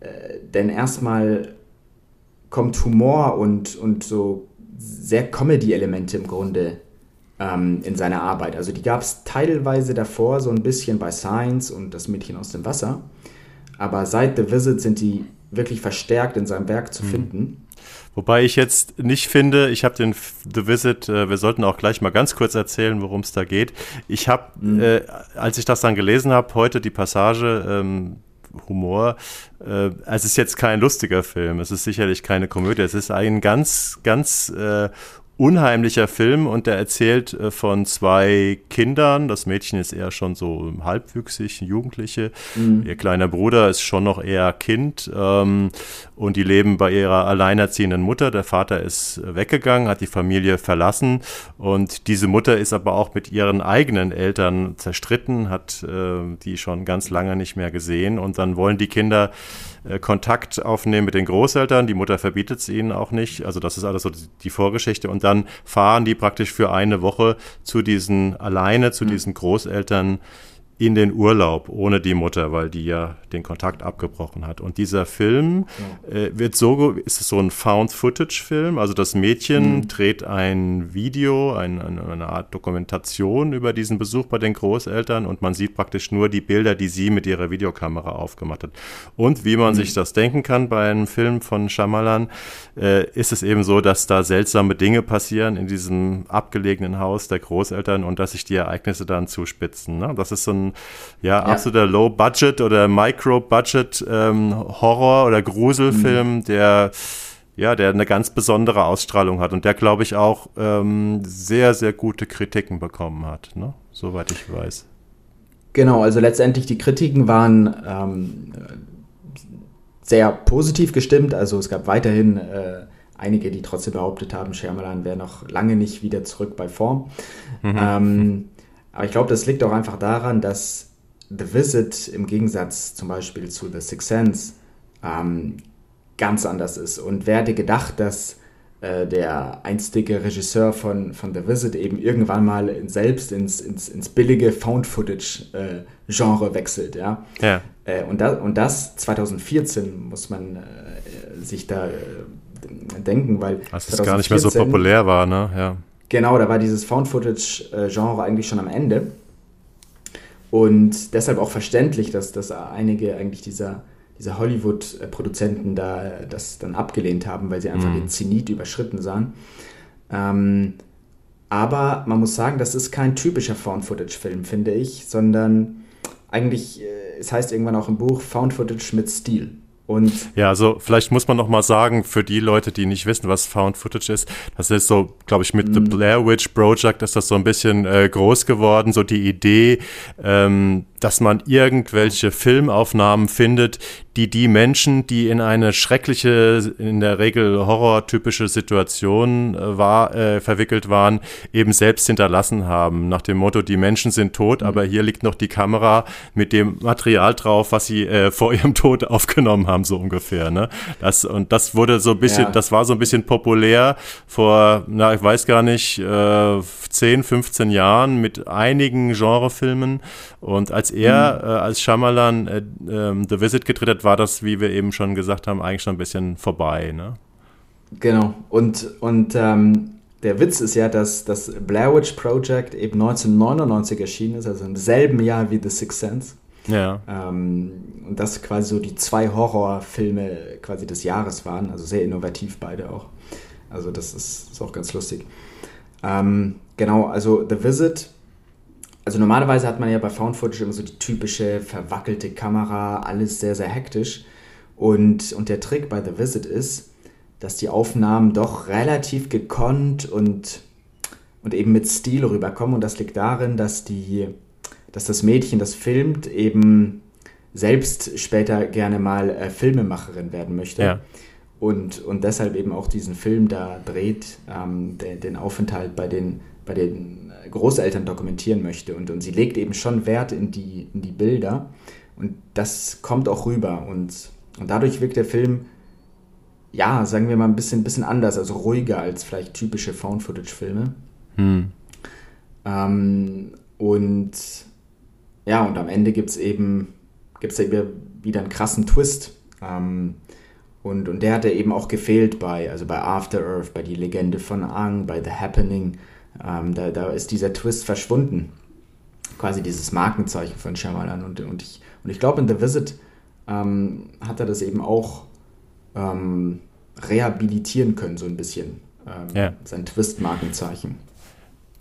äh, denn erstmal kommt Humor und, und so sehr Comedy-Elemente im Grunde ähm, in seiner Arbeit. Also die gab es teilweise davor so ein bisschen bei Science und das Mädchen aus dem Wasser. Aber seit The Visit sind die wirklich verstärkt in seinem Werk zu mhm. finden. Wobei ich jetzt nicht finde, ich habe den The Visit, äh, wir sollten auch gleich mal ganz kurz erzählen, worum es da geht. Ich habe, mhm. äh, als ich das dann gelesen habe, heute die Passage, ähm, Humor. Äh, es ist jetzt kein lustiger Film, es ist sicherlich keine Komödie, es ist ein ganz, ganz äh, unheimlicher Film und der erzählt äh, von zwei Kindern. Das Mädchen ist eher schon so halbwüchsig, Jugendliche. Mhm. Ihr kleiner Bruder ist schon noch eher Kind ähm, und die leben bei ihrer alleinerziehenden Mutter. Der Vater ist weggegangen, hat die Familie verlassen und diese Mutter ist aber auch mit ihren eigenen Eltern zerstritten, hat äh, die schon ganz lange nicht mehr gesehen und dann wollen die Kinder Kontakt aufnehmen mit den Großeltern. Die Mutter verbietet es ihnen auch nicht. Also das ist alles so die Vorgeschichte. Und dann fahren die praktisch für eine Woche zu diesen, alleine zu mhm. diesen Großeltern in den Urlaub ohne die Mutter, weil die ja den Kontakt abgebrochen hat. Und dieser Film äh, wird so, ist es so ein Found-Footage-Film. Also das Mädchen mhm. dreht ein Video, ein, eine Art Dokumentation über diesen Besuch bei den Großeltern und man sieht praktisch nur die Bilder, die sie mit ihrer Videokamera aufgemacht hat. Und wie man mhm. sich das denken kann bei einem Film von Shyamalan, äh, ist es eben so, dass da seltsame Dinge passieren in diesem abgelegenen Haus der Großeltern und dass sich die Ereignisse dann zuspitzen. Ne? Das ist so ein ja, ja. absoluter Low-Budget oder Micro-Budget-Horror- ähm, oder Gruselfilm, mhm. der ja, der eine ganz besondere Ausstrahlung hat und der, glaube ich, auch ähm, sehr, sehr gute Kritiken bekommen hat, ne? soweit ich weiß. Genau, also letztendlich die Kritiken waren ähm, sehr positiv gestimmt. Also es gab weiterhin äh, einige, die trotzdem behauptet haben, Shyamalan wäre noch lange nicht wieder zurück bei Form. Mhm. Ähm, aber ich glaube, das liegt auch einfach daran, dass The Visit im Gegensatz zum Beispiel zu The Sixth Sense ähm, ganz anders ist. Und wer hätte gedacht, dass, äh, der einstige Regisseur von, von The Visit eben irgendwann mal in, selbst ins, ins, ins billige Found-Footage-Genre äh, wechselt. Ja? ja. Äh, und, da, und das 2014 muss man äh, sich da äh, denken, weil. Als es gar nicht mehr so populär war, ne? Ja. Genau, da war dieses Found-Footage-Genre eigentlich schon am Ende. Und deshalb auch verständlich, dass, dass einige eigentlich dieser diese Hollywood-Produzenten da das dann abgelehnt haben, weil sie einfach mhm. den Zenit überschritten sahen. Ähm, aber man muss sagen, das ist kein typischer Found-Footage-Film, finde ich, sondern eigentlich, äh, es heißt irgendwann auch im Buch Found-Footage mit Stil. Und ja, also vielleicht muss man noch mal sagen, für die Leute, die nicht wissen, was Found Footage ist, das ist so, glaube ich, mit mm. The mhm. Blair Witch Project ist das so ein bisschen äh, groß geworden, so die Idee, ähm, dass man irgendwelche Filmaufnahmen findet, die die Menschen, die in eine schreckliche, in der Regel horrortypische Situation äh, war, äh, verwickelt waren, eben selbst hinterlassen haben. Nach dem Motto, die Menschen sind tot, mhm. aber hier liegt noch die Kamera mit dem Material drauf, was sie äh, vor ihrem Tod [laughs] aufgenommen haben, so ungefähr. Ne? Das, und das wurde so ein bisschen, ja. das war so ein bisschen populär vor, na, ich weiß gar nicht, äh, 10, 15 Jahren mit einigen Genrefilmen. Und als er, mhm. äh, als Shyamalan äh, äh, The Visit gedreht hat, war das, wie wir eben schon gesagt haben, eigentlich schon ein bisschen vorbei. Ne? Genau. Und, und ähm, der Witz ist ja, dass das Blair Witch Project eben 1999 erschienen ist, also im selben Jahr wie The Sixth Sense. Ja. Ähm, und das quasi so die zwei Horrorfilme quasi des Jahres waren, also sehr innovativ beide auch. Also das ist, ist auch ganz lustig. Ähm, genau, also The Visit also normalerweise hat man ja bei Found Footage immer so die typische verwackelte Kamera, alles sehr, sehr hektisch. Und, und der Trick bei The Visit ist, dass die Aufnahmen doch relativ gekonnt und, und eben mit Stil rüberkommen. Und das liegt darin, dass, die, dass das Mädchen, das filmt, eben selbst später gerne mal äh, Filmemacherin werden möchte. Ja. Und, und deshalb eben auch diesen Film da dreht, ähm, den, den Aufenthalt bei den, bei den Großeltern dokumentieren möchte. Und, und sie legt eben schon Wert in die, in die Bilder. Und das kommt auch rüber. Und, und dadurch wirkt der Film, ja, sagen wir mal, ein bisschen, bisschen anders, also ruhiger als vielleicht typische Found-Footage-Filme. Hm. Ähm, und ja, und am Ende gibt es eben, gibt's eben wieder einen krassen Twist. Ähm, und, und der hat ja eben auch gefehlt bei, also bei After Earth, bei Die Legende von Ang, bei The Happening. Ähm, da, da ist dieser Twist verschwunden. Quasi dieses Markenzeichen von Shyamalan. Und, und ich, und ich glaube, in The Visit ähm, hat er das eben auch ähm, rehabilitieren können, so ein bisschen. Ähm, ja. Sein Twist-Markenzeichen.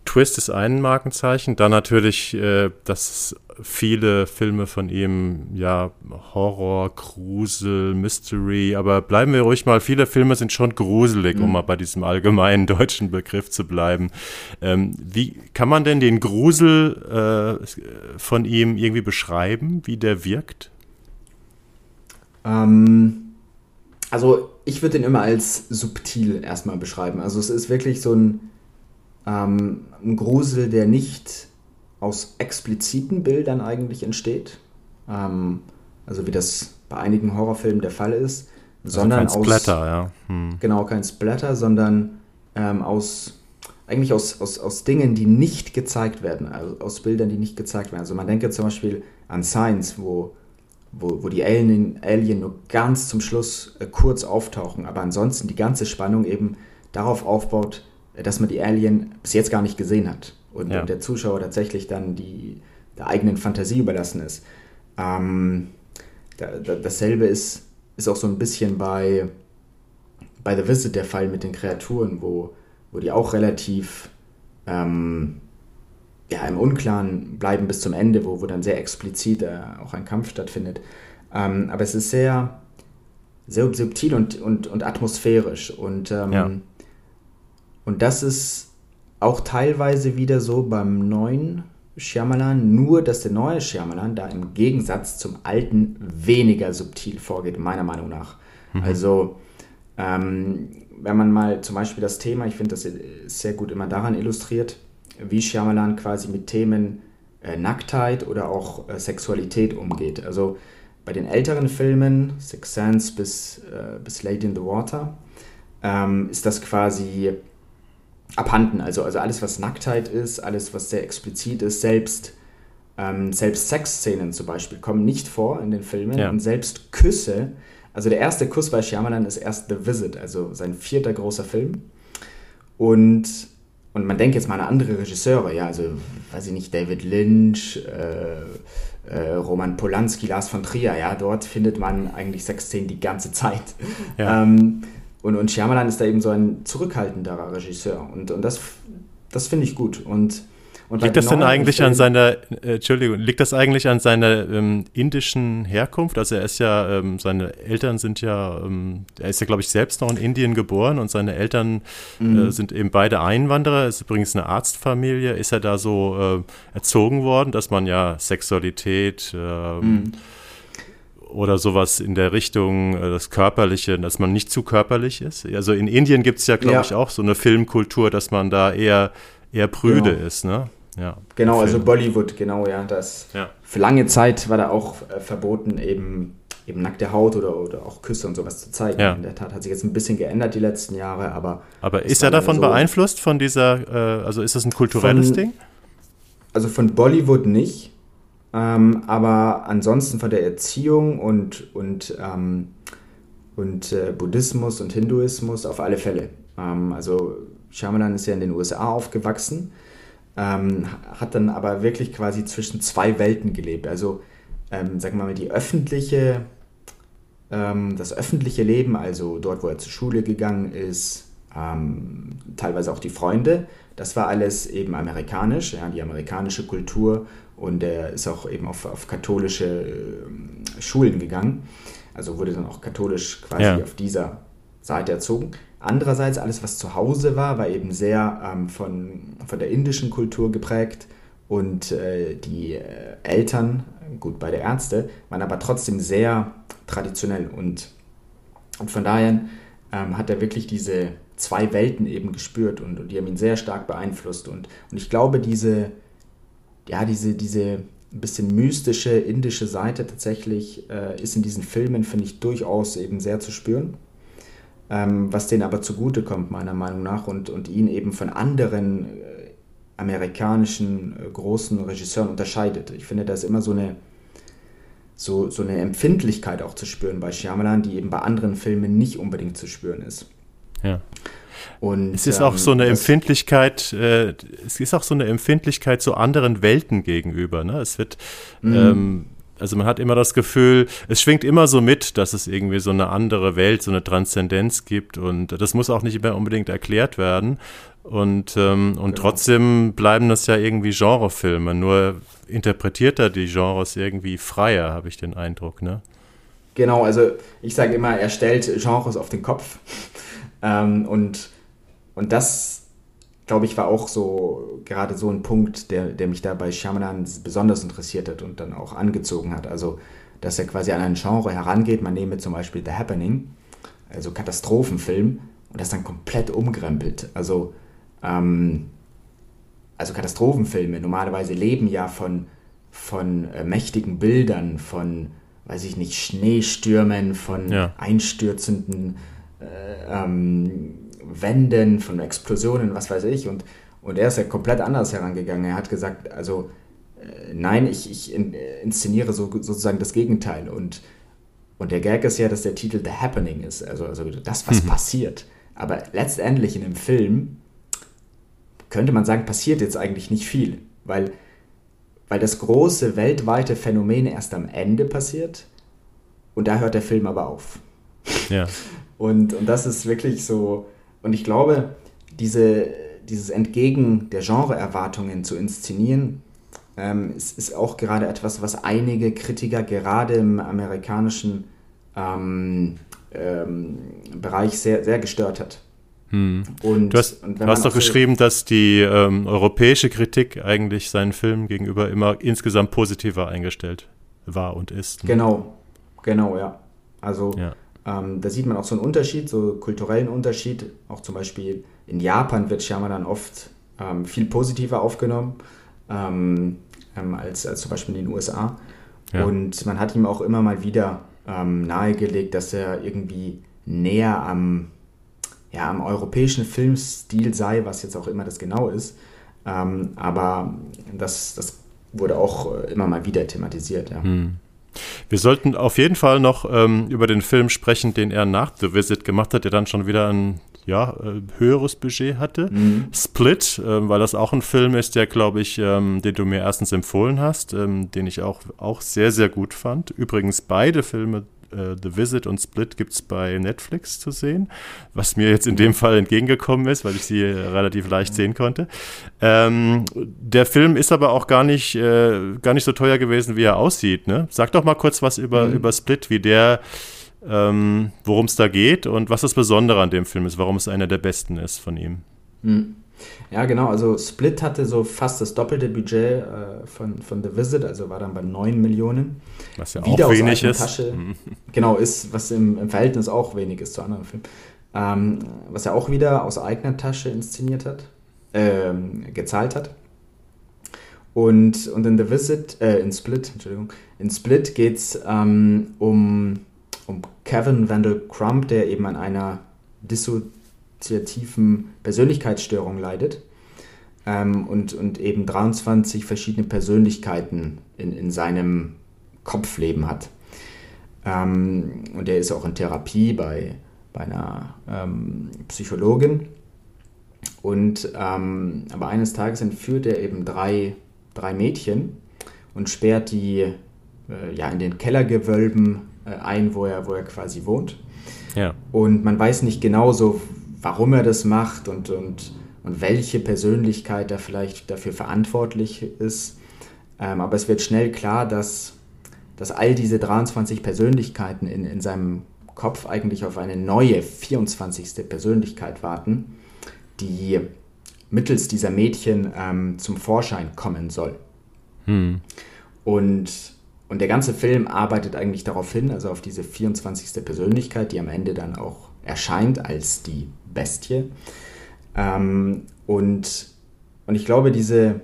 Twist ist ein Markenzeichen. Dann natürlich, äh, dass viele Filme von ihm, ja, Horror, Grusel, Mystery, aber bleiben wir ruhig mal, viele Filme sind schon gruselig, mhm. um mal bei diesem allgemeinen [laughs] deutschen Begriff zu bleiben. Ähm, wie kann man denn den Grusel äh, von ihm irgendwie beschreiben, wie der wirkt? Ähm, also ich würde den immer als subtil erstmal beschreiben. Also es ist wirklich so ein ähm, ein Grusel, der nicht aus expliziten Bildern eigentlich entsteht, ähm, also wie das bei einigen Horrorfilmen der Fall ist, also sondern kein aus Splatter, ja. Hm. genau kein Splatter, sondern ähm, aus eigentlich aus, aus, aus Dingen, die nicht gezeigt werden, also aus Bildern, die nicht gezeigt werden. Also man denke zum Beispiel an Science, wo, wo, wo die Alien, Alien nur ganz zum Schluss äh, kurz auftauchen, aber ansonsten die ganze Spannung eben darauf aufbaut, dass man die Alien bis jetzt gar nicht gesehen hat und, ja. und der Zuschauer tatsächlich dann die der eigenen Fantasie überlassen ist. Ähm, da, da, dasselbe ist, ist auch so ein bisschen bei, bei The Visit der Fall mit den Kreaturen, wo, wo die auch relativ ähm, ja, im Unklaren bleiben bis zum Ende, wo, wo dann sehr explizit äh, auch ein Kampf stattfindet. Ähm, aber es ist sehr, sehr subtil und, und, und atmosphärisch und ähm, ja und das ist auch teilweise wieder so beim neuen Shyamalan, nur dass der neue Shyamalan da im Gegensatz zum alten weniger subtil vorgeht, meiner Meinung nach. Mhm. Also, ähm, wenn man mal zum Beispiel das Thema, ich finde das sehr gut immer daran illustriert, wie Shyamalan quasi mit Themen äh, Nacktheit oder auch äh, Sexualität umgeht. Also bei den älteren Filmen, Six Sense bis, äh, bis Lady in the Water, ähm, ist das quasi abhanden. Also, also alles, was Nacktheit ist, alles, was sehr explizit ist, selbst, ähm, selbst Sexszenen zum Beispiel kommen nicht vor in den Filmen ja. und selbst Küsse. Also der erste Kuss bei Shyamalan ist erst The Visit, also sein vierter großer Film. Und, und man denkt jetzt mal an andere Regisseure, ja, also weiß ich nicht, David Lynch, äh, äh, Roman Polanski, Lars von Trier, ja, dort findet man eigentlich Sexszenen die ganze Zeit. Ja. Ähm, und, und Shyamalan ist da eben so ein zurückhaltenderer Regisseur. Und, und das, das finde ich gut. Und, und liegt das denn eigentlich an seiner, äh, Entschuldigung, liegt das eigentlich an seiner ähm, indischen Herkunft? Also er ist ja, ähm, seine Eltern sind ja, ähm, er ist ja, glaube ich, selbst noch in Indien geboren und seine Eltern äh, mhm. äh, sind eben beide Einwanderer, ist übrigens eine Arztfamilie. Ist er da so äh, erzogen worden, dass man ja Sexualität, ähm, mhm oder sowas in der Richtung, äh, das Körperliche, dass man nicht zu körperlich ist. Also in Indien gibt es ja, glaube ja. ich, auch so eine Filmkultur, dass man da eher, eher prüde genau. ist, ne? Ja, genau, also Bollywood, genau, ja. Das ja. Für lange Zeit war da auch äh, verboten, eben, eben nackte Haut oder, oder auch Küsse und sowas zu zeigen. Ja. In der Tat hat sich jetzt ein bisschen geändert die letzten Jahre, aber. Aber ist er davon so beeinflusst, von dieser, äh, also ist das ein kulturelles von, Ding? Also von Bollywood nicht. Ähm, aber ansonsten von der Erziehung und, und, ähm, und äh, Buddhismus und Hinduismus auf alle Fälle. Ähm, also Shyamalan ist ja in den USA aufgewachsen, ähm, hat dann aber wirklich quasi zwischen zwei Welten gelebt. Also ähm, sagen wir mal, die öffentliche, ähm, das öffentliche Leben, also dort, wo er zur Schule gegangen ist, teilweise auch die Freunde, das war alles eben amerikanisch, ja, die amerikanische Kultur und er ist auch eben auf, auf katholische äh, Schulen gegangen. Also wurde dann auch katholisch quasi ja. auf dieser Seite erzogen. Andererseits alles, was zu Hause war, war eben sehr ähm, von, von der indischen Kultur geprägt und äh, die äh, Eltern, gut bei der Ärzte, waren aber trotzdem sehr traditionell und, und von daher ähm, hat er wirklich diese zwei Welten eben gespürt und, und die haben ihn sehr stark beeinflusst und, und ich glaube, diese, ja, diese, diese ein bisschen mystische indische Seite tatsächlich äh, ist in diesen Filmen, finde ich, durchaus eben sehr zu spüren. Ähm, was denen aber zugute kommt, meiner Meinung nach, und, und ihn eben von anderen äh, amerikanischen äh, großen Regisseuren unterscheidet. Ich finde, da ist immer so eine, so, so eine Empfindlichkeit auch zu spüren bei Shyamalan, die eben bei anderen Filmen nicht unbedingt zu spüren ist. Ja. Und, es ist ähm, auch so eine Empfindlichkeit, äh, es ist auch so eine Empfindlichkeit zu anderen Welten gegenüber. Ne? Es wird, mhm. ähm, also man hat immer das Gefühl, es schwingt immer so mit, dass es irgendwie so eine andere Welt, so eine Transzendenz gibt und das muss auch nicht immer unbedingt erklärt werden. Und, ähm, und genau. trotzdem bleiben das ja irgendwie Genrefilme, nur interpretiert er die Genres irgendwie freier, habe ich den Eindruck, ne? Genau, also ich sage immer, er stellt Genres auf den Kopf. Ähm, und, und das, glaube ich, war auch so gerade so ein Punkt, der, der mich da bei Shyamalan besonders interessiert hat und dann auch angezogen hat. Also, dass er quasi an ein Genre herangeht. Man nehme zum Beispiel The Happening, also Katastrophenfilm, und das dann komplett umkrempelt. Also, ähm, also Katastrophenfilme normalerweise leben ja von, von äh, mächtigen Bildern, von, weiß ich nicht, Schneestürmen, von ja. einstürzenden ähm, Wänden, von Explosionen, was weiß ich. Und, und er ist ja komplett anders herangegangen. Er hat gesagt, also äh, nein, ich, ich in, äh, inszeniere so, sozusagen das Gegenteil. Und, und der Gag ist ja, dass der Titel The Happening ist, also, also das, was mhm. passiert. Aber letztendlich in dem Film könnte man sagen, passiert jetzt eigentlich nicht viel, weil, weil das große weltweite Phänomen erst am Ende passiert und da hört der Film aber auf. Ja. [laughs] Und, und das ist wirklich so, und ich glaube, diese, dieses Entgegen der Genreerwartungen zu inszenieren, ähm, ist, ist auch gerade etwas, was einige Kritiker gerade im amerikanischen ähm, ähm, Bereich sehr, sehr gestört hat. Hm. Und, du hast, und du hast doch geschrieben, dass die ähm, europäische Kritik eigentlich seinen Film gegenüber immer insgesamt positiver eingestellt war und ist. Ne? Genau, genau, ja. Also ja. Ähm, da sieht man auch so einen Unterschied, so kulturellen Unterschied. Auch zum Beispiel in Japan wird Shyamalan oft ähm, viel positiver aufgenommen ähm, ähm, als, als zum Beispiel in den USA. Ja. Und man hat ihm auch immer mal wieder ähm, nahegelegt, dass er irgendwie näher am, ja, im europäischen Filmstil sei, was jetzt auch immer das genau ist. Ähm, aber das, das wurde auch äh, immer mal wieder thematisiert, ja. Hm. Wir sollten auf jeden Fall noch ähm, über den Film sprechen, den er nach The Visit gemacht hat, der dann schon wieder ein ja, äh, höheres Budget hatte. Mhm. Split, äh, weil das auch ein Film ist, der, glaube ich, ähm, den du mir erstens empfohlen hast, ähm, den ich auch, auch sehr, sehr gut fand. Übrigens beide Filme äh, The Visit und Split gibt es bei Netflix zu sehen, was mir jetzt in dem Fall entgegengekommen ist, weil ich sie relativ leicht sehen konnte. Ähm, der Film ist aber auch gar nicht, äh, gar nicht so teuer gewesen, wie er aussieht. Ne? Sag doch mal kurz was über, mhm. über Split, wie der, ähm, worum es da geht und was das Besondere an dem Film ist, warum es einer der besten ist von ihm. Mhm. Ja, genau. Also Split hatte so fast das doppelte Budget äh, von, von The Visit, also war dann bei 9 Millionen. Was ja Wieder auch wenig ist. Tasche, mhm. Genau, ist, was im, im, Verhältnis auch wenig ist zu anderen Filmen. Ähm, was er auch wieder aus eigener Tasche inszeniert hat, ähm, gezahlt hat. Und, und in The Visit, äh, in Split, Entschuldigung, in Split geht es ähm, um, um Kevin Vandal Crump, der eben an einer Disso dissoziativen Persönlichkeitsstörung leidet ähm, und, und eben 23 verschiedene Persönlichkeiten in, in seinem Kopfleben hat. Ähm, und er ist auch in Therapie bei, bei einer ähm, Psychologin. Und ähm, aber eines Tages entführt er eben drei, drei Mädchen und sperrt die äh, ja, in den Kellergewölben äh, ein, wo er, wo er quasi wohnt. Ja. Und man weiß nicht genau so, warum er das macht und, und, und welche Persönlichkeit da vielleicht dafür verantwortlich ist. Ähm, aber es wird schnell klar, dass, dass all diese 23 Persönlichkeiten in, in seinem Kopf eigentlich auf eine neue 24. Persönlichkeit warten, die mittels dieser Mädchen ähm, zum Vorschein kommen soll. Hm. Und, und der ganze Film arbeitet eigentlich darauf hin, also auf diese 24. Persönlichkeit, die am Ende dann auch erscheint als die Bestie. Ähm, und, und ich glaube, diese,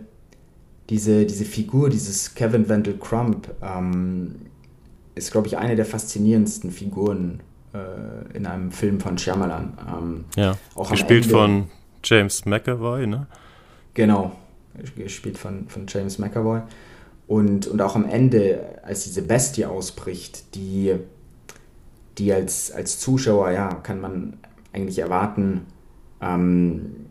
diese, diese Figur, dieses Kevin Wendell Crump, ähm, ist, glaube ich, eine der faszinierendsten Figuren äh, in einem Film von Shyamalan. Ähm, ja, auch gespielt von James McAvoy, ne? Genau, gespielt von, von James McAvoy. Und, und auch am Ende, als diese Bestie ausbricht, die, die als, als Zuschauer, ja, kann man eigentlich erwarten, ähm,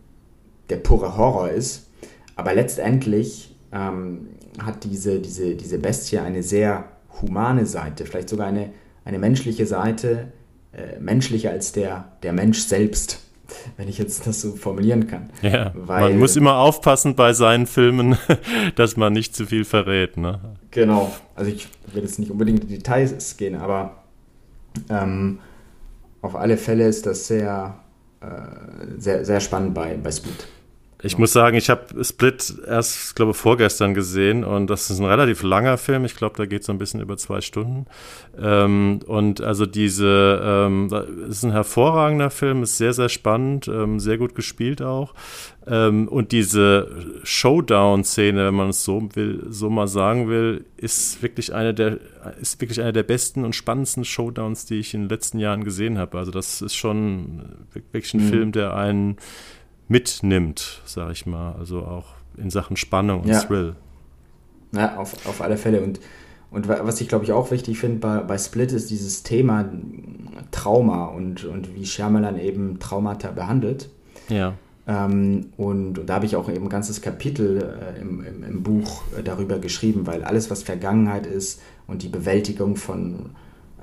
der pure Horror ist. Aber letztendlich ähm, hat diese, diese, diese Bestie eine sehr humane Seite, vielleicht sogar eine, eine menschliche Seite, äh, menschlicher als der, der Mensch selbst, [laughs] wenn ich jetzt das so formulieren kann. Ja, Weil, man muss immer aufpassen bei seinen Filmen, [laughs] dass man nicht zu viel verrät. Ne? Genau, also ich will jetzt nicht unbedingt in Details gehen, aber ähm, auf alle Fälle ist das sehr, äh, sehr, sehr spannend bei, bei Split. Ich muss sagen, ich habe Split erst, glaube vorgestern gesehen und das ist ein relativ langer Film. Ich glaube, da geht es so ein bisschen über zwei Stunden. Ähm, und also diese, ähm, ist ein hervorragender Film, ist sehr, sehr spannend, ähm, sehr gut gespielt auch. Ähm, und diese Showdown-Szene, wenn man es so will, so mal sagen will, ist wirklich eine der, ist wirklich eine der besten und spannendsten Showdowns, die ich in den letzten Jahren gesehen habe. Also das ist schon wirklich ein mhm. Film, der einen mitnimmt, sag ich mal. Also auch in Sachen Spannung und ja. Thrill. Ja, auf, auf alle Fälle. Und, und was ich glaube ich auch wichtig finde bei, bei Split ist dieses Thema Trauma und, und wie Shyamalan eben Traumata behandelt. Ja. Ähm, und, und, da habe ich auch eben ein ganzes Kapitel äh, im, im, im, Buch äh, darüber geschrieben, weil alles, was Vergangenheit ist und die Bewältigung von,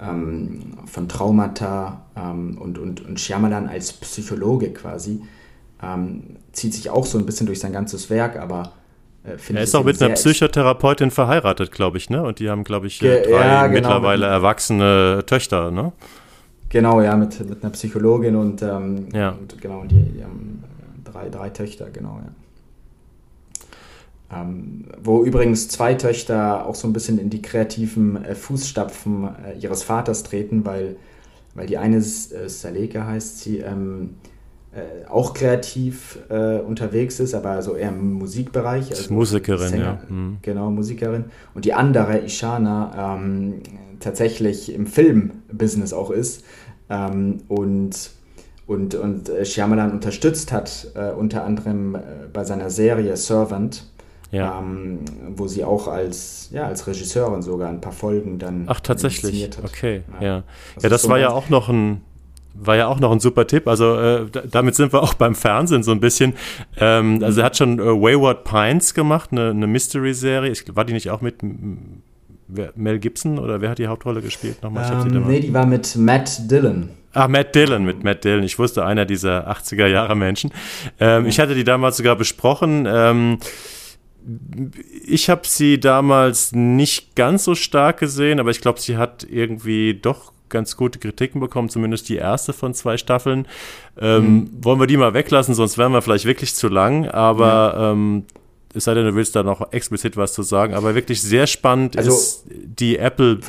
ähm, von Traumata ähm, und, und, und Shyamalan als Psychologe quasi, ähm, zieht sich auch so ein bisschen durch sein ganzes Werk, aber äh, finde Er ist auch mit einer Psychotherapeutin verheiratet, glaube ich, ne? Und die haben, glaube ich, Ge drei ja, genau, mittlerweile erwachsene Töchter, ne? Genau, ja, mit, mit einer Psychologin und, ähm, ja. und genau, die, die, haben drei, drei Töchter, genau, ja. Ähm, wo übrigens zwei Töchter auch so ein bisschen in die kreativen äh, Fußstapfen äh, ihres Vaters treten, weil, weil die eine, äh, Saleka heißt sie, ähm, äh, auch kreativ äh, unterwegs ist, aber so eher im Musikbereich. Also Musikerin, Sänger, ja. Mhm. Genau, Musikerin. Und die andere, Ishana, ähm, tatsächlich im Filmbusiness auch ist. Ähm, und, und, und äh, Shyamalan unterstützt hat, äh, unter anderem äh, bei seiner Serie Servant, ja. ähm, wo sie auch als, ja, als Regisseurin sogar ein paar Folgen dann Ach, tatsächlich. Okay, ja. Ja, ja, das war ja auch noch ein war ja auch noch ein super Tipp. Also äh, damit sind wir auch beim Fernsehen so ein bisschen. Ähm, also er hat schon äh, Wayward Pines gemacht, eine, eine Mystery-Serie. War die nicht auch mit Mel Gibson oder wer hat die Hauptrolle gespielt nochmal? Ähm, nee, die war mit Matt Dillon. Ach, Matt Dillon, mit Matt Dillon. Ich wusste, einer dieser 80er Jahre Menschen. Ähm, ja. Ich hatte die damals sogar besprochen. Ähm, ich habe sie damals nicht ganz so stark gesehen, aber ich glaube, sie hat irgendwie doch ganz gute Kritiken bekommen, zumindest die erste von zwei Staffeln. Ähm, mhm. Wollen wir die mal weglassen, sonst wären wir vielleicht wirklich zu lang, aber ja. ähm, es sei denn, du willst da noch explizit was zu sagen, aber wirklich sehr spannend also, ist die Apple,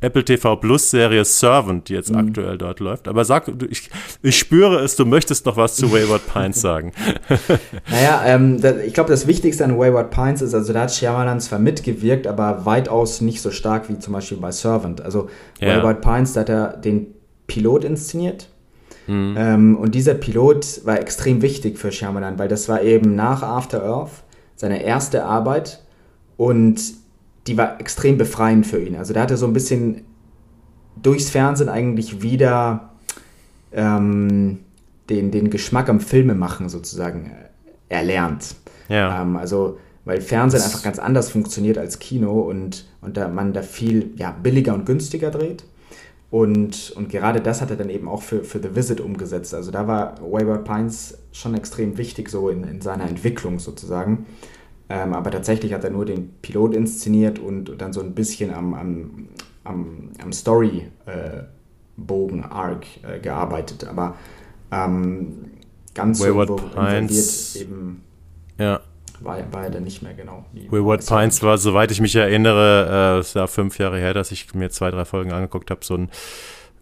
Apple TV Plus Serie Servant, die jetzt mhm. aktuell dort läuft. Aber sag, ich, ich spüre es, du möchtest noch was zu Wayward Pines [laughs] sagen. [laughs] naja, ähm, da, ich glaube, das Wichtigste an Wayward Pines ist, also da hat Shyamalan zwar mitgewirkt, aber weitaus nicht so stark wie zum Beispiel bei Servant. Also ja. Wayward Pines, da hat er den Pilot inszeniert. Mhm. Ähm, und dieser Pilot war extrem wichtig für Shyamalan, weil das war eben nach After Earth seine erste Arbeit und die war extrem befreiend für ihn. Also da hat er so ein bisschen durchs Fernsehen eigentlich wieder ähm, den, den Geschmack am Filmemachen sozusagen äh, erlernt. Ja. Ähm, also weil Fernsehen einfach ganz anders funktioniert als Kino und, und da man da viel ja, billiger und günstiger dreht. Und, und gerade das hat er dann eben auch für, für The Visit umgesetzt. Also da war Wayward Pines schon extrem wichtig, so in, in seiner Entwicklung sozusagen. Ähm, aber tatsächlich hat er nur den Pilot inszeniert und dann so ein bisschen am, am, am, am Story-Bogen, äh, Arc äh, gearbeitet. Aber ähm, ganz Wayward so Pines eben ja. war, war er dann nicht mehr genau. Wayward Pines war, soweit ich mich erinnere, äh, es war fünf Jahre her, dass ich mir zwei, drei Folgen angeguckt habe, so ein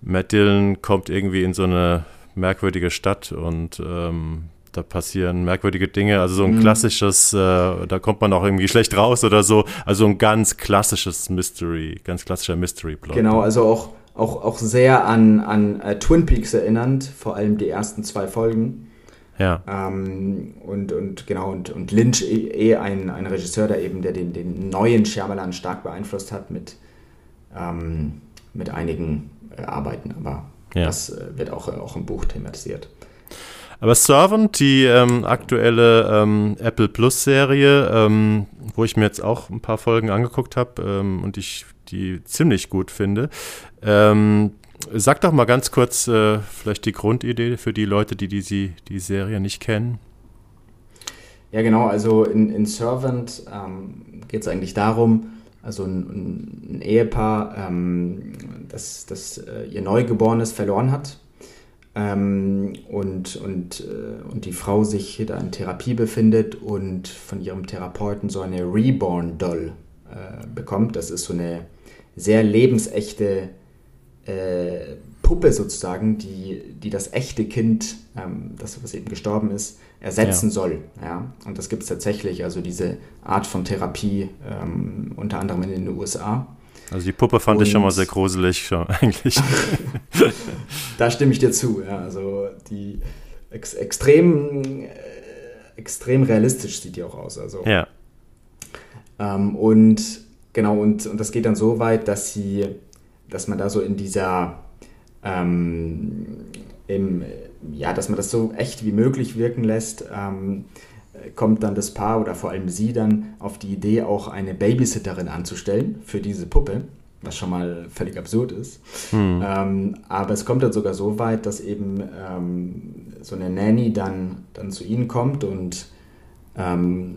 Matt Dillon kommt irgendwie in so eine merkwürdige Stadt und ähm, da passieren merkwürdige Dinge. Also so ein mhm. klassisches, äh, da kommt man auch irgendwie schlecht raus oder so. Also ein ganz klassisches Mystery, ganz klassischer Mystery-Plot. Genau, also auch, auch, auch sehr an, an uh, Twin Peaks erinnernd, vor allem die ersten zwei Folgen. Ja. Ähm, und, und genau, und, und Lynch eh, eh ein, ein Regisseur, der eben der den, den neuen Shyamalan stark beeinflusst hat mit, ähm, mit einigen äh, Arbeiten, aber ja. das äh, wird auch, auch im Buch thematisiert. Aber Servant, die ähm, aktuelle ähm, Apple Plus Serie, ähm, wo ich mir jetzt auch ein paar Folgen angeguckt habe ähm, und ich die ziemlich gut finde. Ähm, sag doch mal ganz kurz äh, vielleicht die Grundidee für die Leute, die die, die Serie nicht kennen. Ja, genau. Also in, in Servant geht es eigentlich darum, also ein, ein Ehepaar, ähm, das, das äh, ihr Neugeborenes verloren hat ähm, und, und, äh, und die Frau sich da in Therapie befindet und von ihrem Therapeuten so eine Reborn-Doll äh, bekommt. Das ist so eine sehr lebensechte äh, Puppe sozusagen, die, die das echte Kind, ähm, das was eben gestorben ist, ersetzen ja. soll. Ja? Und das gibt es tatsächlich, also diese Art von Therapie ähm, unter anderem in den USA. Also die Puppe fand und ich schon mal sehr gruselig, schon, [laughs] eigentlich. da stimme ich dir zu. Ja. Also die ex extrem, äh, extrem realistisch sieht die auch aus. Also. Ja. Ähm, und genau, und, und das geht dann so weit, dass sie, dass man da so in dieser ähm, im, ja, dass man das so echt wie möglich wirken lässt. Ähm, kommt dann das Paar oder vor allem sie dann auf die Idee, auch eine Babysitterin anzustellen für diese Puppe, was schon mal völlig absurd ist. Hm. Ähm, aber es kommt dann sogar so weit, dass eben ähm, so eine Nanny dann, dann zu ihnen kommt und, ähm,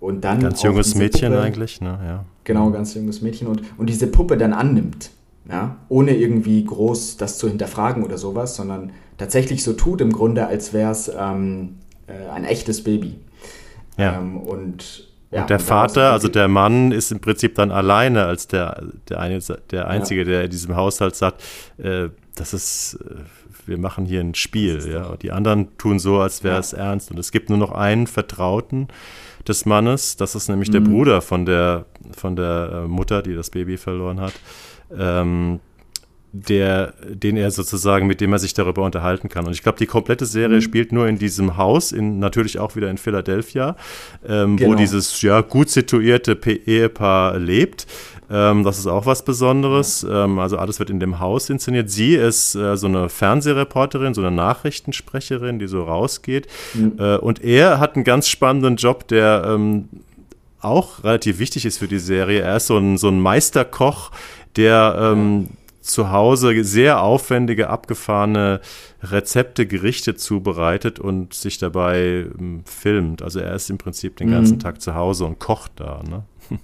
und dann. Ganz junges Mädchen Puppe, eigentlich, ne? Ja. Genau, ganz junges Mädchen und, und diese Puppe dann annimmt. Ja, ohne irgendwie groß das zu hinterfragen oder sowas, sondern tatsächlich so tut im Grunde, als wäre es ähm, äh, ein echtes Baby. Ja. Ähm, und ja, und der und Vater, also der Mann, ist im Prinzip dann alleine als der, der, eine, der Einzige, ja. der in diesem Haushalt sagt, äh, das ist, äh, wir machen hier ein Spiel. Ja. Die anderen tun so, als wäre es ernst. Und es gibt nur noch einen Vertrauten des Mannes, das ist nämlich mhm. der Bruder von der, von der äh, Mutter, die das Baby verloren hat. Ähm, der, den er sozusagen, mit dem er sich darüber unterhalten kann. Und ich glaube, die komplette Serie mhm. spielt nur in diesem Haus, in, natürlich auch wieder in Philadelphia, ähm, genau. wo dieses ja gut situierte Ehepaar lebt. Ähm, das ist auch was Besonderes. Ähm, also alles wird in dem Haus inszeniert. Sie ist äh, so eine Fernsehreporterin, so eine Nachrichtensprecherin, die so rausgeht. Mhm. Äh, und er hat einen ganz spannenden Job, der ähm, auch relativ wichtig ist für die Serie. Er ist so ein, so ein Meisterkoch, der ähm, zu Hause sehr aufwendige, abgefahrene Rezepte, Gerichte zubereitet und sich dabei ähm, filmt. Also er ist im Prinzip den ganzen mhm. Tag zu Hause und kocht da. Ne? [laughs]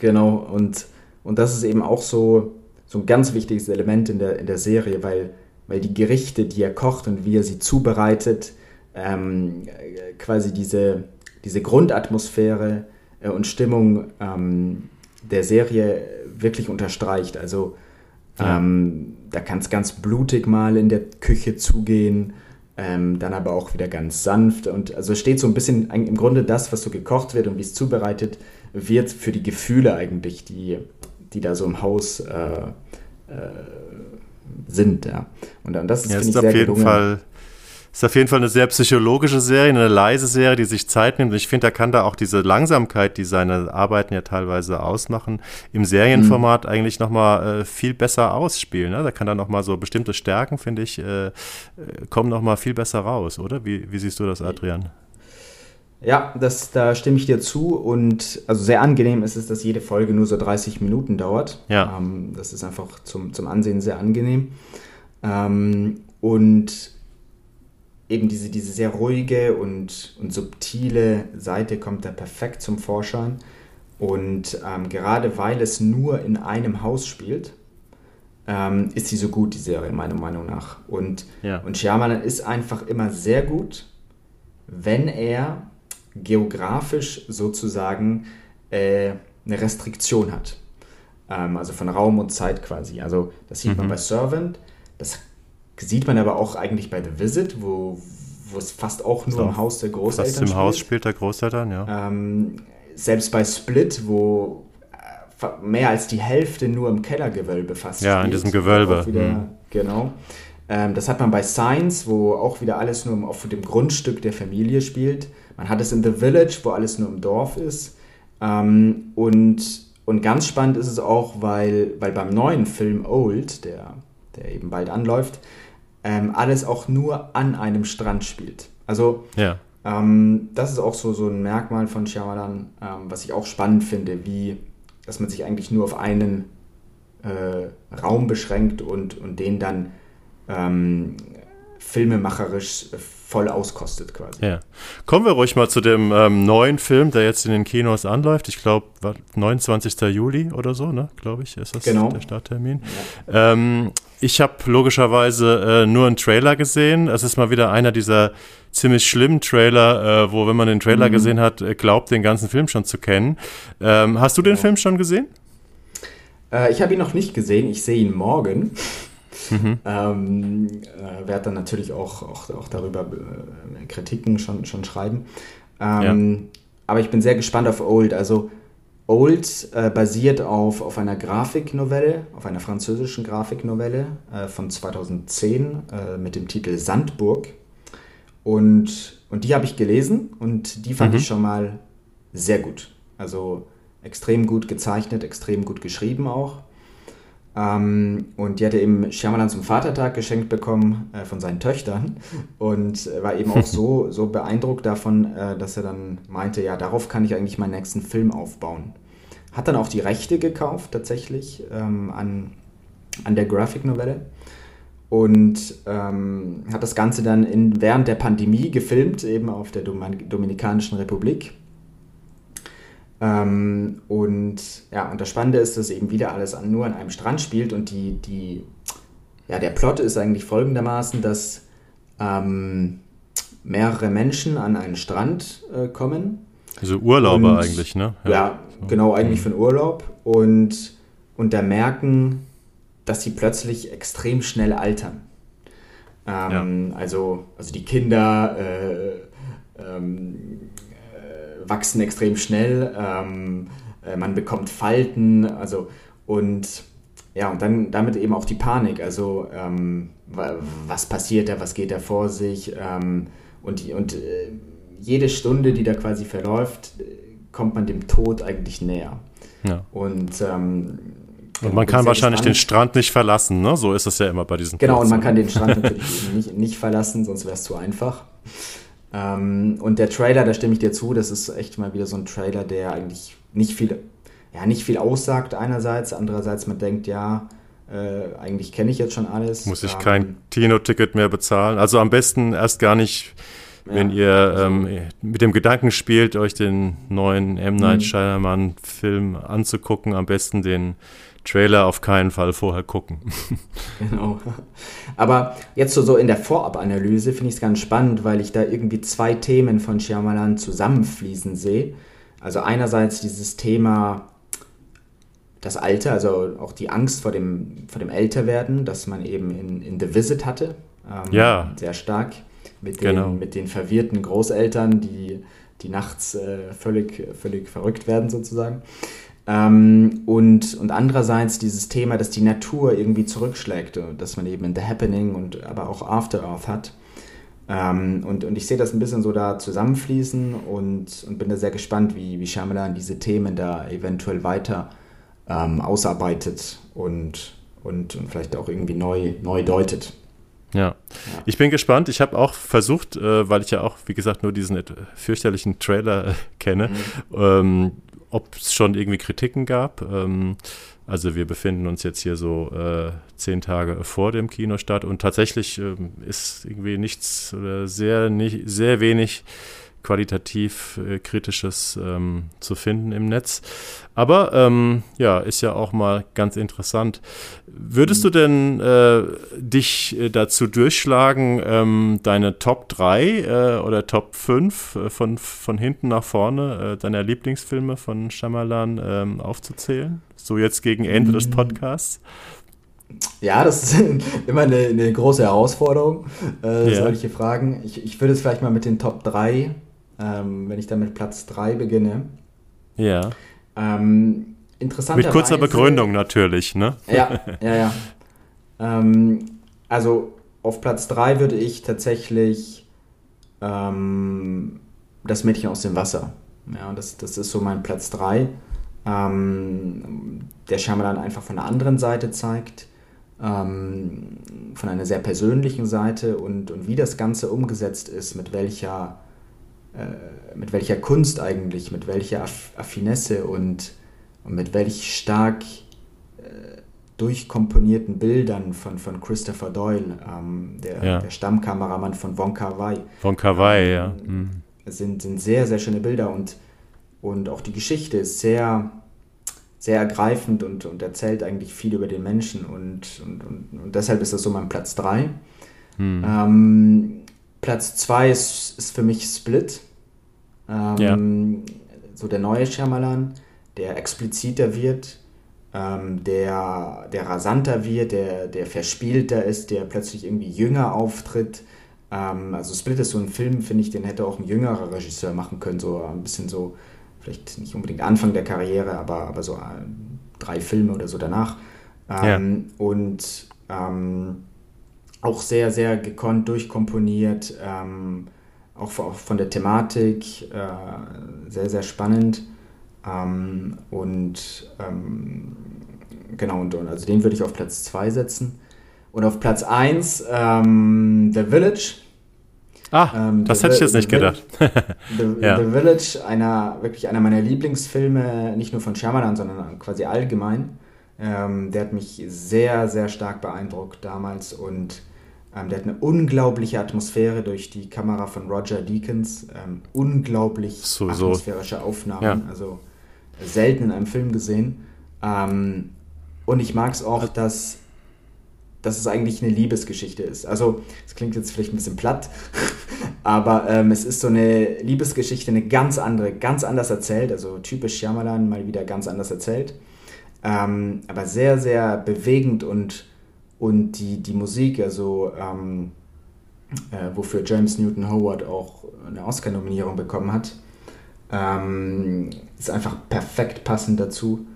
genau, und, und das ist eben auch so, so ein ganz wichtiges Element in der, in der Serie, weil, weil die Gerichte, die er kocht und wie er sie zubereitet, ähm, quasi diese, diese Grundatmosphäre äh, und Stimmung ähm, der Serie wirklich unterstreicht. Also ja. Ähm, da kann es ganz blutig mal in der Küche zugehen, ähm, dann aber auch wieder ganz sanft. Und also steht so ein bisschen im Grunde das, was so gekocht wird und wie es zubereitet wird, für die Gefühle eigentlich, die, die da so im Haus äh, äh, sind. Ja. Und, und das ist, ja, ist auf jeden gelungen. Fall ist auf jeden Fall eine sehr psychologische Serie, eine leise Serie, die sich Zeit nimmt. Und ich finde, er kann da auch diese Langsamkeit, die seine Arbeiten ja teilweise ausmachen, im Serienformat mhm. eigentlich nochmal äh, viel besser ausspielen. Ne? Da kann dann nochmal so bestimmte Stärken, finde ich, äh kommen nochmal viel besser raus, oder? Wie, wie siehst du das, Adrian? Ja, das, da stimme ich dir zu. Und also sehr angenehm ist es, dass jede Folge nur so 30 Minuten dauert. Ja. Ähm, das ist einfach zum, zum Ansehen sehr angenehm. Ähm, und eben diese, diese sehr ruhige und, und subtile Seite kommt da perfekt zum Vorschein. Und ähm, gerade weil es nur in einem Haus spielt, ähm, ist sie so gut, die Serie, meiner Meinung nach. Und, ja. und Shyamalan ist einfach immer sehr gut, wenn er geografisch sozusagen äh, eine Restriktion hat. Ähm, also von Raum und Zeit quasi. Also das sieht mhm. man bei Servant, das Sieht man aber auch eigentlich bei The Visit, wo, wo es fast auch nur so, im Haus der Großeltern fast im Haus spielt der Großeltern, ja. Ähm, selbst bei Split, wo äh, mehr als die Hälfte nur im Kellergewölbe fast Ja, spielt, in diesem Gewölbe. Wieder, hm. Genau. Ähm, das hat man bei Science, wo auch wieder alles nur auf dem Grundstück der Familie spielt. Man hat es in The Village, wo alles nur im Dorf ist. Ähm, und, und ganz spannend ist es auch, weil, weil beim neuen Film Old, der, der eben bald anläuft, ähm, alles auch nur an einem Strand spielt. Also ja. ähm, das ist auch so, so ein Merkmal von Shyamalan, ähm, was ich auch spannend finde, wie, dass man sich eigentlich nur auf einen äh, Raum beschränkt und, und den dann ähm, filmemacherisch voll auskostet quasi. Ja. Kommen wir ruhig mal zu dem ähm, neuen Film, der jetzt in den Kinos anläuft. Ich glaube, 29. Juli oder so, ne? Glaube ich, ist das genau. der Starttermin. Ja. Ähm, ich habe logischerweise äh, nur einen Trailer gesehen. Es ist mal wieder einer dieser ziemlich schlimmen Trailer, äh, wo, wenn man den Trailer mhm. gesehen hat, äh, glaubt, den ganzen Film schon zu kennen. Ähm, hast du den Film schon gesehen? Äh, ich habe ihn noch nicht gesehen. Ich sehe ihn morgen. Mhm. Ähm, äh, werde dann natürlich auch, auch, auch darüber äh, Kritiken schon, schon schreiben. Ähm, ja. Aber ich bin sehr gespannt auf Old. Also Old äh, basiert auf, auf einer Grafiknovelle, auf einer französischen Grafiknovelle äh, von 2010 äh, mit dem Titel Sandburg. Und, und die habe ich gelesen und die fand mhm. ich schon mal sehr gut. Also extrem gut gezeichnet, extrem gut geschrieben auch. Ähm, und die hatte eben Shyamalan zum Vatertag geschenkt bekommen äh, von seinen Töchtern. Und äh, war eben auch [laughs] so, so beeindruckt davon, äh, dass er dann meinte, ja, darauf kann ich eigentlich meinen nächsten Film aufbauen. Hat dann auch die Rechte gekauft tatsächlich ähm, an, an der Graphic-Novelle und ähm, hat das Ganze dann in, während der Pandemie gefilmt, eben auf der Dominikanischen Republik ähm, und ja, und das Spannende ist, dass eben wieder alles an, nur an einem Strand spielt und die, die, ja, der Plot ist eigentlich folgendermaßen, dass ähm, mehrere Menschen an einen Strand äh, kommen. Also Urlauber und, eigentlich, ne? Ja, ja genau, eigentlich mhm. für einen Urlaub und, und da merken, dass sie plötzlich extrem schnell altern. Ähm, ja. also, also die Kinder äh, ähm, wachsen extrem schnell, ähm, äh, man bekommt Falten, also und ja, und dann damit eben auch die Panik. Also, ähm, was passiert da, was geht da vor sich? Ähm, und und äh, jede Stunde, die da quasi verläuft, kommt man dem Tod eigentlich näher. Ja. Und, ähm, und man kann wahrscheinlich den Strand nicht verlassen, ne? So ist es ja immer bei diesen Genau, Plätzen. und man kann den Strand [laughs] natürlich nicht, nicht verlassen, sonst wäre es zu einfach. Ähm, und der Trailer, da stimme ich dir zu, das ist echt mal wieder so ein Trailer, der eigentlich nicht viel, ja, nicht viel aussagt einerseits, andererseits man denkt, ja, äh, eigentlich kenne ich jetzt schon alles. Muss ich ähm, kein Kino-Ticket mehr bezahlen? Also am besten erst gar nicht wenn ja, ihr also ähm, mit dem Gedanken spielt, euch den neuen M. Night mhm. Shyamalan-Film anzugucken, am besten den Trailer auf keinen Fall vorher gucken. [laughs] Genau. Aber jetzt so, so in der Vorabanalyse finde ich es ganz spannend, weil ich da irgendwie zwei Themen von Shyamalan zusammenfließen sehe. Also einerseits dieses Thema das Alter, also auch die Angst vor dem, vor dem Älterwerden, das man eben in, in The Visit hatte. Ähm, ja. Sehr stark mit den, genau. mit den verwirrten Großeltern, die, die nachts äh, völlig, völlig verrückt werden sozusagen. Ähm, und, und andererseits dieses Thema, dass die Natur irgendwie zurückschlägt, dass man eben in The Happening und aber auch After Earth hat. Ähm, und, und ich sehe das ein bisschen so da zusammenfließen und, und bin da sehr gespannt, wie, wie Shyamalan diese Themen da eventuell weiter ähm, ausarbeitet und, und, und vielleicht auch irgendwie neu, neu deutet. Ja. Ich bin gespannt. Ich habe auch versucht, äh, weil ich ja auch, wie gesagt, nur diesen fürchterlichen Trailer äh, kenne, mhm. ähm, ob es schon irgendwie Kritiken gab. Ähm, also wir befinden uns jetzt hier so äh, zehn Tage vor dem Kinostart und tatsächlich ähm, ist irgendwie nichts oder sehr, nicht, sehr wenig qualitativ äh, Kritisches ähm, zu finden im Netz. Aber ähm, ja, ist ja auch mal ganz interessant. Würdest du denn äh, dich äh, dazu durchschlagen, ähm, deine Top 3 äh, oder Top 5 äh, von, von hinten nach vorne äh, deiner Lieblingsfilme von Shyamalan ähm, aufzuzählen? So jetzt gegen Ende des mm. Podcasts? Ja, das ist [laughs] immer eine, eine große Herausforderung, äh, ja. solche Fragen. Ich, ich würde es vielleicht mal mit den Top 3 ähm, wenn ich dann mit Platz 3 beginne. Ja. Ähm, Mit kurzer Begründung natürlich, ne? Ja, [laughs] ja, ja. ähm, also auf Platz 3 würde ich tatsächlich ähm, das Mädchen aus dem Wasser. Ja, das, das ist so mein Platz 3. Ähm, der Shyamalan einfach von der anderen Seite zeigt, ähm, von einer sehr persönlichen Seite und, und wie das Ganze umgesetzt ist, mit welcher äh, mit welcher Kunst eigentlich, mit welcher Affinesse und, und mit welch stark äh, durchkomponierten Bildern von, von Christopher Doyle, ähm, der, ja. der Stammkameramann von Von Kar Wai. Von Kar Wai, ähm, ja. Mhm. Sind, sind sehr, sehr schöne Bilder und, und auch die Geschichte ist sehr, sehr ergreifend und, und erzählt eigentlich viel über den Menschen und, und, und, und deshalb ist das so mein Platz 3. Mhm. Ähm, Platz 2 ist, ist für mich Split. Ähm, ja. So der neue Shyamalan, der expliziter wird, ähm, der, der rasanter wird, der, der verspielter ist, der plötzlich irgendwie jünger auftritt. Ähm, also Split ist so ein Film, finde ich, den hätte auch ein jüngerer Regisseur machen können, so ein bisschen so, vielleicht nicht unbedingt Anfang der Karriere, aber, aber so äh, drei Filme oder so danach. Ähm, ja. Und ähm, auch sehr, sehr gekonnt durchkomponiert, ähm, auch von der Thematik äh, sehr, sehr spannend. Ähm, und ähm, genau, und, und, also den würde ich auf Platz 2 setzen. Und auf Platz 1 ähm, The Village. Ah, ähm, das hätte ich jetzt nicht gedacht. [laughs] The, ja. The, Village, einer, wirklich einer meiner Lieblingsfilme, nicht nur von Shyamalan, sondern quasi allgemein. Ähm, der hat mich sehr, sehr stark beeindruckt damals und ähm, der hat eine unglaubliche Atmosphäre durch die Kamera von Roger Deakins. Ähm, unglaublich so, atmosphärische Aufnahmen. Ja. Also selten in einem Film gesehen. Ähm, und ich mag es auch, dass, dass es eigentlich eine Liebesgeschichte ist. Also, es klingt jetzt vielleicht ein bisschen platt, [laughs] aber ähm, es ist so eine Liebesgeschichte, eine ganz andere, ganz anders erzählt. Also typisch Shyamalan, mal wieder ganz anders erzählt. Ähm, aber sehr, sehr bewegend und und die, die Musik, also ähm, äh, wofür James Newton Howard auch eine Oscar-Nominierung bekommen hat, ähm, ist einfach perfekt passend dazu.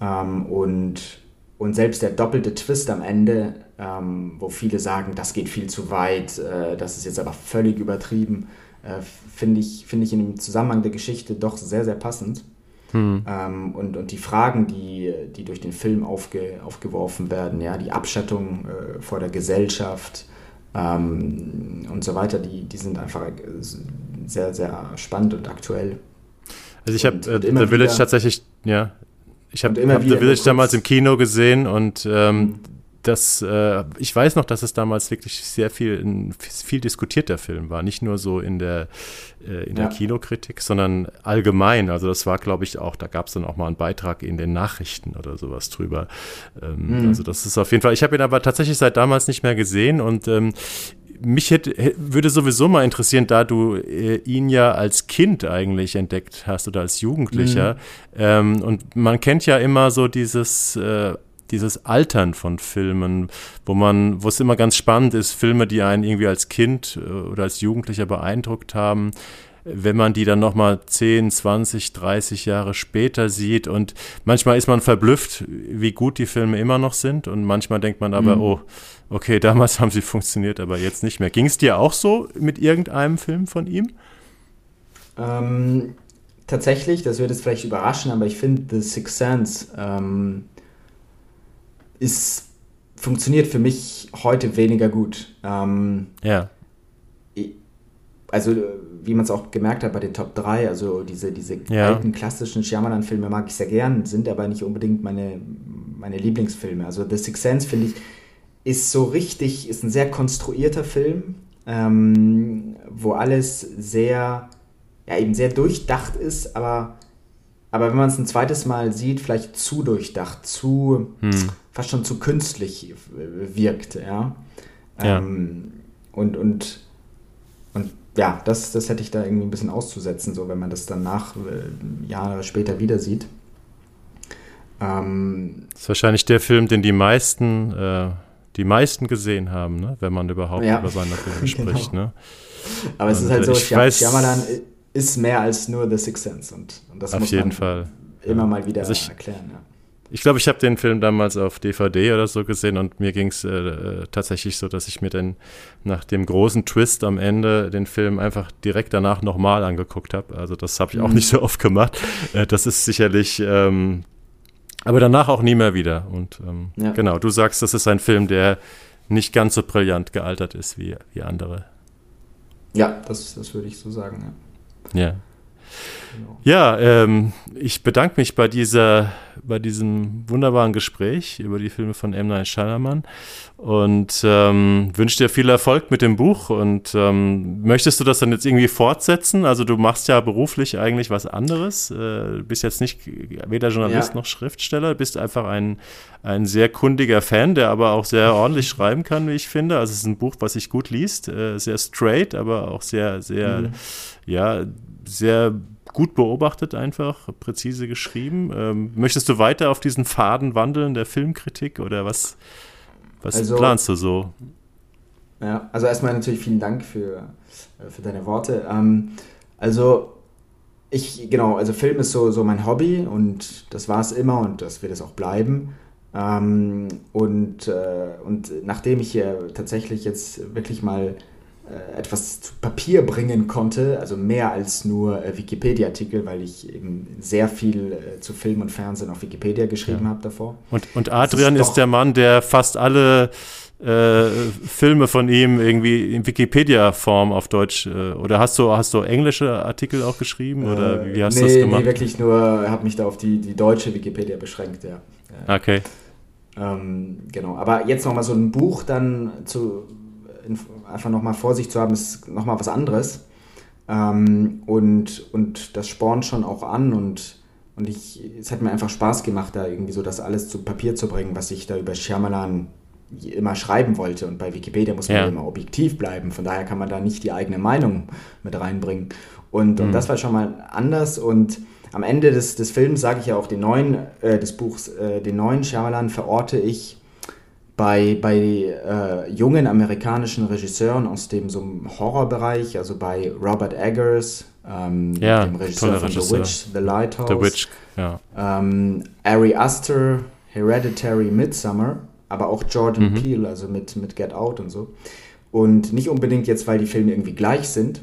Ähm, und und selbst der doppelte Twist am Ende, ähm, wo viele sagen, das geht viel zu weit, äh, das ist jetzt aber völlig übertrieben, äh, finde ich, find ich in dem Zusammenhang der Geschichte doch sehr, sehr passend. Hm. Ähm, und, und die Fragen, die, die durch den Film aufge, aufgeworfen werden, ja, die Abschattung äh, vor der Gesellschaft ähm, und so weiter, die, die sind einfach sehr, sehr spannend und aktuell. Also ich habe äh, The Village wieder, tatsächlich, ja, ich habe hab The Village damals im Kino gesehen und ähm, mhm das, äh, ich weiß noch, dass es damals wirklich sehr viel, ein viel diskutierter Film war. Nicht nur so in der, äh, in ja. der Kinokritik, sondern allgemein. Also das war, glaube ich, auch, da gab es dann auch mal einen Beitrag in den Nachrichten oder sowas drüber. Ähm, mhm. Also das ist auf jeden Fall, ich habe ihn aber tatsächlich seit damals nicht mehr gesehen und ähm, mich hätte, würde sowieso mal interessieren, da du äh, ihn ja als Kind eigentlich entdeckt hast oder als Jugendlicher. Mhm. Ähm, und man kennt ja immer so dieses äh, dieses Altern von Filmen, wo man, wo es immer ganz spannend ist, Filme, die einen irgendwie als Kind äh, oder als Jugendlicher beeindruckt haben, wenn man die dann nochmal 10, 20, 30 Jahre später sieht und manchmal ist man verblüfft, wie gut die Filme immer noch sind und manchmal denkt man aber, mhm. oh, okay, [laughs] damals haben sie funktioniert, aber jetzt nicht mehr. Ging es dir auch so mit irgendeinem Film von ihm? Ähm, tatsächlich, das wird jetzt vielleicht überraschen, aber ich finde The Sixth Sense ähm, ist, funktioniert für mich heute weniger gut. Ähm, ja. Also, wie man es auch gemerkt hat bei den Top 3, also diese, diese ja. alten klassischen Shyamalan-Filme mag ich sehr gern, sind aber nicht unbedingt meine, meine Lieblingsfilme. Also The Sixth Sense, finde ich, ist so richtig, ist ein sehr konstruierter Film, ähm, wo alles sehr, ja, eben sehr durchdacht ist, aber aber wenn man es ein zweites Mal sieht, vielleicht zu durchdacht, zu hm. fast schon zu künstlich wirkt, ja. ja. Ähm, und, und, und ja, das, das hätte ich da irgendwie ein bisschen auszusetzen, so wenn man das dann nach äh, Jahre später wieder sieht. Ähm, das ist wahrscheinlich der Film, den die meisten, äh, die meisten gesehen haben, ne? wenn man überhaupt ja. über Wanderfilme [laughs] spricht. genau. ne? Aber und es ist halt so, ich weiß, Shyamalan ist mehr als nur The Sixth Sense. Und, und das auf muss jeden man Fall. immer ja. mal wieder also ich, erklären. Ja. Ich glaube, ich habe den Film damals auf DVD oder so gesehen und mir ging es äh, äh, tatsächlich so, dass ich mir dann nach dem großen Twist am Ende den Film einfach direkt danach nochmal angeguckt habe. Also das habe ich auch mhm. nicht so oft gemacht. Äh, das ist sicherlich, ähm, aber danach auch nie mehr wieder. Und ähm, ja. genau, du sagst, das ist ein Film, der nicht ganz so brillant gealtert ist wie, wie andere. Ja, das, das würde ich so sagen, ja. Ja. Genau. Ja, ähm, ich bedanke mich bei dieser, bei diesem wunderbaren Gespräch über die Filme von M. Night Shyamalan und ähm, wünsche dir viel Erfolg mit dem Buch. Und ähm, möchtest du das dann jetzt irgendwie fortsetzen? Also du machst ja beruflich eigentlich was anderes. Äh, bist jetzt nicht weder Journalist ja. noch Schriftsteller, bist einfach ein, ein sehr kundiger Fan, der aber auch sehr ordentlich [laughs] schreiben kann, wie ich finde. Also es ist ein Buch, was sich gut liest, äh, sehr straight, aber auch sehr, sehr, mhm. Ja, sehr gut beobachtet einfach, präzise geschrieben. Ähm, möchtest du weiter auf diesen Faden wandeln der Filmkritik oder was, was also, planst du so? Ja, also erstmal natürlich vielen Dank für, äh, für deine Worte. Ähm, also ich, genau, also Film ist so, so mein Hobby und das war es immer und das wird es auch bleiben. Ähm, und, äh, und nachdem ich hier tatsächlich jetzt wirklich mal etwas zu Papier bringen konnte, also mehr als nur äh, Wikipedia-Artikel, weil ich eben sehr viel äh, zu Film und Fernsehen auf Wikipedia geschrieben ja. habe davor. Und, und Adrian ist, ist, der Mann, der fast alle äh, Filme von ihm irgendwie in Wikipedia-Form auf Deutsch, äh, oder hast du, hast du englische Artikel auch geschrieben, oder wie hast nee, du das gemacht? Nee, wirklich nur, habe mich da auf die, die deutsche Wikipedia beschränkt, ja. Okay. Ähm, genau, aber jetzt nochmal so ein Buch dann zu einfach nochmal vor sich zu haben, ist nochmal was anderes. Ähm, und, und das spornt schon auch an und, und ich, es hat mir einfach Spaß gemacht, da irgendwie so das alles zu Papier zu bringen, was ich da über Shyamalan immer schreiben wollte. Und bei Wikipedia muss man ja. immer objektiv bleiben, von daher kann man da nicht die eigene Meinung mit reinbringen. Und, mhm. und das war schon mal anders und am Ende des, des Films sage ich ja auch den neuen, äh, des Buchs, äh, den neuen Shyamalan verorte ich bei, bei äh, jungen amerikanischen Regisseuren aus dem so Horrorbereich, also bei Robert Eggers, ähm, ja, dem Regisseur von Regisseur. The Witch, The Lighthouse, The Witch, ja. ähm, Ari Aster, Hereditary Midsummer, aber auch Jordan mhm. Peele, also mit, mit Get Out und so. Und nicht unbedingt jetzt, weil die Filme irgendwie gleich sind,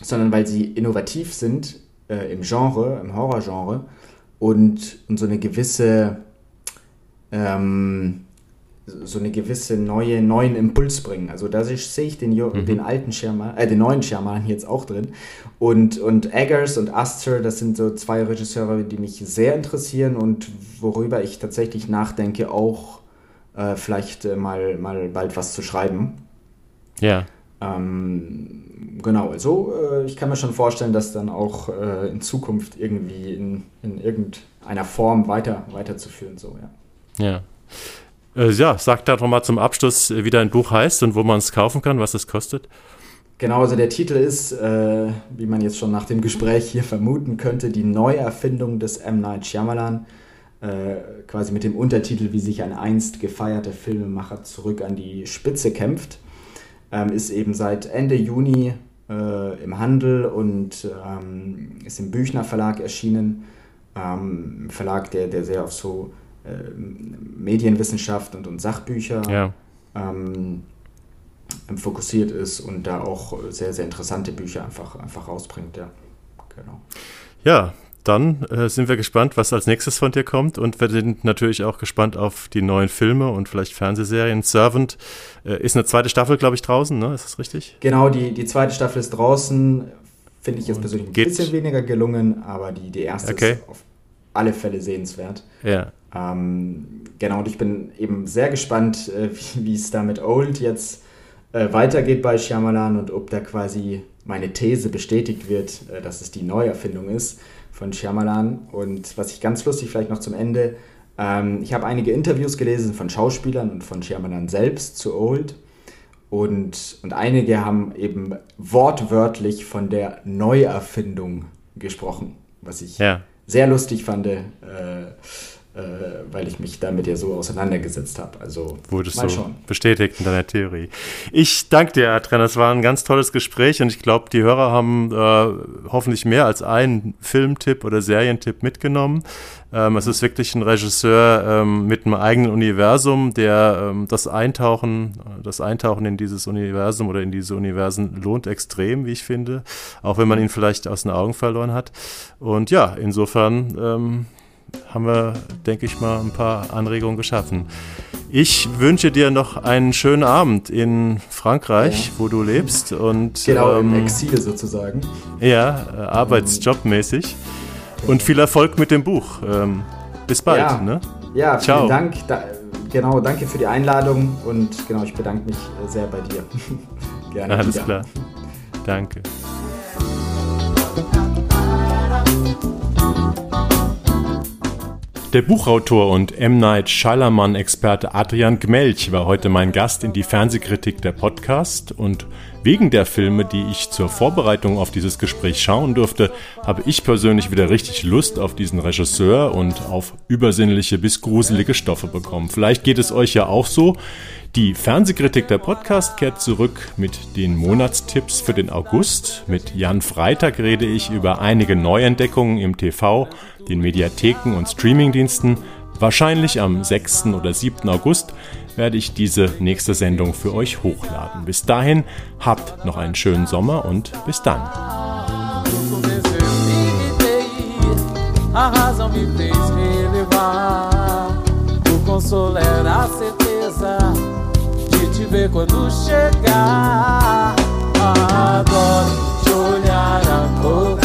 sondern weil sie innovativ sind äh, im Genre, im Horrorgenre und, und so eine gewisse ähm, so eine gewisse neue, neuen Impuls bringen. Also da sehe ich den, mhm. den alten Sherman, äh, den neuen Sherman jetzt auch drin. Und, und Eggers und Astor, das sind so zwei Regisseure, die mich sehr interessieren und worüber ich tatsächlich nachdenke, auch äh, vielleicht äh, mal, mal bald was zu schreiben. Ja. Ähm, genau, also äh, ich kann mir schon vorstellen, dass dann auch äh, in Zukunft irgendwie in, in irgendeiner Form weiter, weiterzuführen, so, ja. Ja. Äh, ja, sag da doch mal zum Abschluss, äh, wie dein Buch heißt und wo man es kaufen kann, was es kostet. Genau, also der Titel ist, äh, wie man jetzt schon nach dem Gespräch hier vermuten könnte, die Neuerfindung des M. Night Shyamalan. Äh, quasi mit dem Untertitel, wie sich ein einst gefeierter Filmemacher zurück an die Spitze kämpft. Ähm, ist eben seit Ende Juni äh, im Handel und ähm, ist im Büchner Verlag erschienen. Ähm, Verlag, der, der sehr auf so Medienwissenschaft und, und Sachbücher ja. ähm, fokussiert ist und da auch sehr, sehr interessante Bücher einfach, einfach rausbringt. Ja, genau. Ja, dann äh, sind wir gespannt, was als nächstes von dir kommt und wir sind natürlich auch gespannt auf die neuen Filme und vielleicht Fernsehserien. Servant äh, ist eine zweite Staffel, glaube ich, draußen, ne? Ist das richtig? Genau, die, die zweite Staffel ist draußen. Finde ich jetzt persönlich ein bisschen weniger gelungen, aber die, die erste okay. ist auf alle Fälle sehenswert. Ja. Ähm, genau, und ich bin eben sehr gespannt, äh, wie es da mit Old jetzt äh, weitergeht bei Shyamalan und ob da quasi meine These bestätigt wird, äh, dass es die Neuerfindung ist von Shyamalan. Und was ich ganz lustig vielleicht noch zum Ende, ähm, ich habe einige Interviews gelesen von Schauspielern und von Shyamalan selbst zu Old. Und, und einige haben eben wortwörtlich von der Neuerfindung gesprochen, was ich ja. sehr lustig fand. Äh, weil ich mich damit ja so auseinandergesetzt habe. Also wurdest mal du bestätigt in deiner Theorie. Ich danke dir, Adrian. Das war ein ganz tolles Gespräch und ich glaube, die Hörer haben äh, hoffentlich mehr als einen Filmtipp oder Serientipp mitgenommen. Ähm, es ist wirklich ein Regisseur ähm, mit einem eigenen Universum, der ähm, das Eintauchen, das Eintauchen in dieses Universum oder in diese Universen lohnt extrem, wie ich finde, auch wenn man ihn vielleicht aus den Augen verloren hat. Und ja, insofern ähm, haben wir, denke ich mal, ein paar Anregungen geschaffen. Ich wünsche dir noch einen schönen Abend in Frankreich, ja. wo du lebst. Und, genau, ähm, im Exil sozusagen. Ja, äh, arbeitsjobmäßig. Und viel Erfolg mit dem Buch. Ähm, bis bald. Ja, ne? ja vielen Ciao. Dank. Da, genau, danke für die Einladung und genau, ich bedanke mich sehr bei dir. [laughs] Gerne. Alles wieder. klar. Danke. Der Buchautor und M. Night Shyamalan-Experte Adrian Gmelch war heute mein Gast in die Fernsehkritik der Podcast und wegen der Filme, die ich zur Vorbereitung auf dieses Gespräch schauen durfte, habe ich persönlich wieder richtig Lust auf diesen Regisseur und auf übersinnliche bis gruselige Stoffe bekommen. Vielleicht geht es euch ja auch so. Die Fernsehkritik der Podcast kehrt zurück mit den Monatstipps für den August. Mit Jan Freitag rede ich über einige Neuentdeckungen im TV, den Mediatheken und Streamingdiensten. Wahrscheinlich am 6. oder 7. August werde ich diese nächste Sendung für euch hochladen. Bis dahin habt noch einen schönen Sommer und bis dann. A razão me fez relevar. O consolo era a certeza. te ver quando chegar. Adoro te olhar, amor.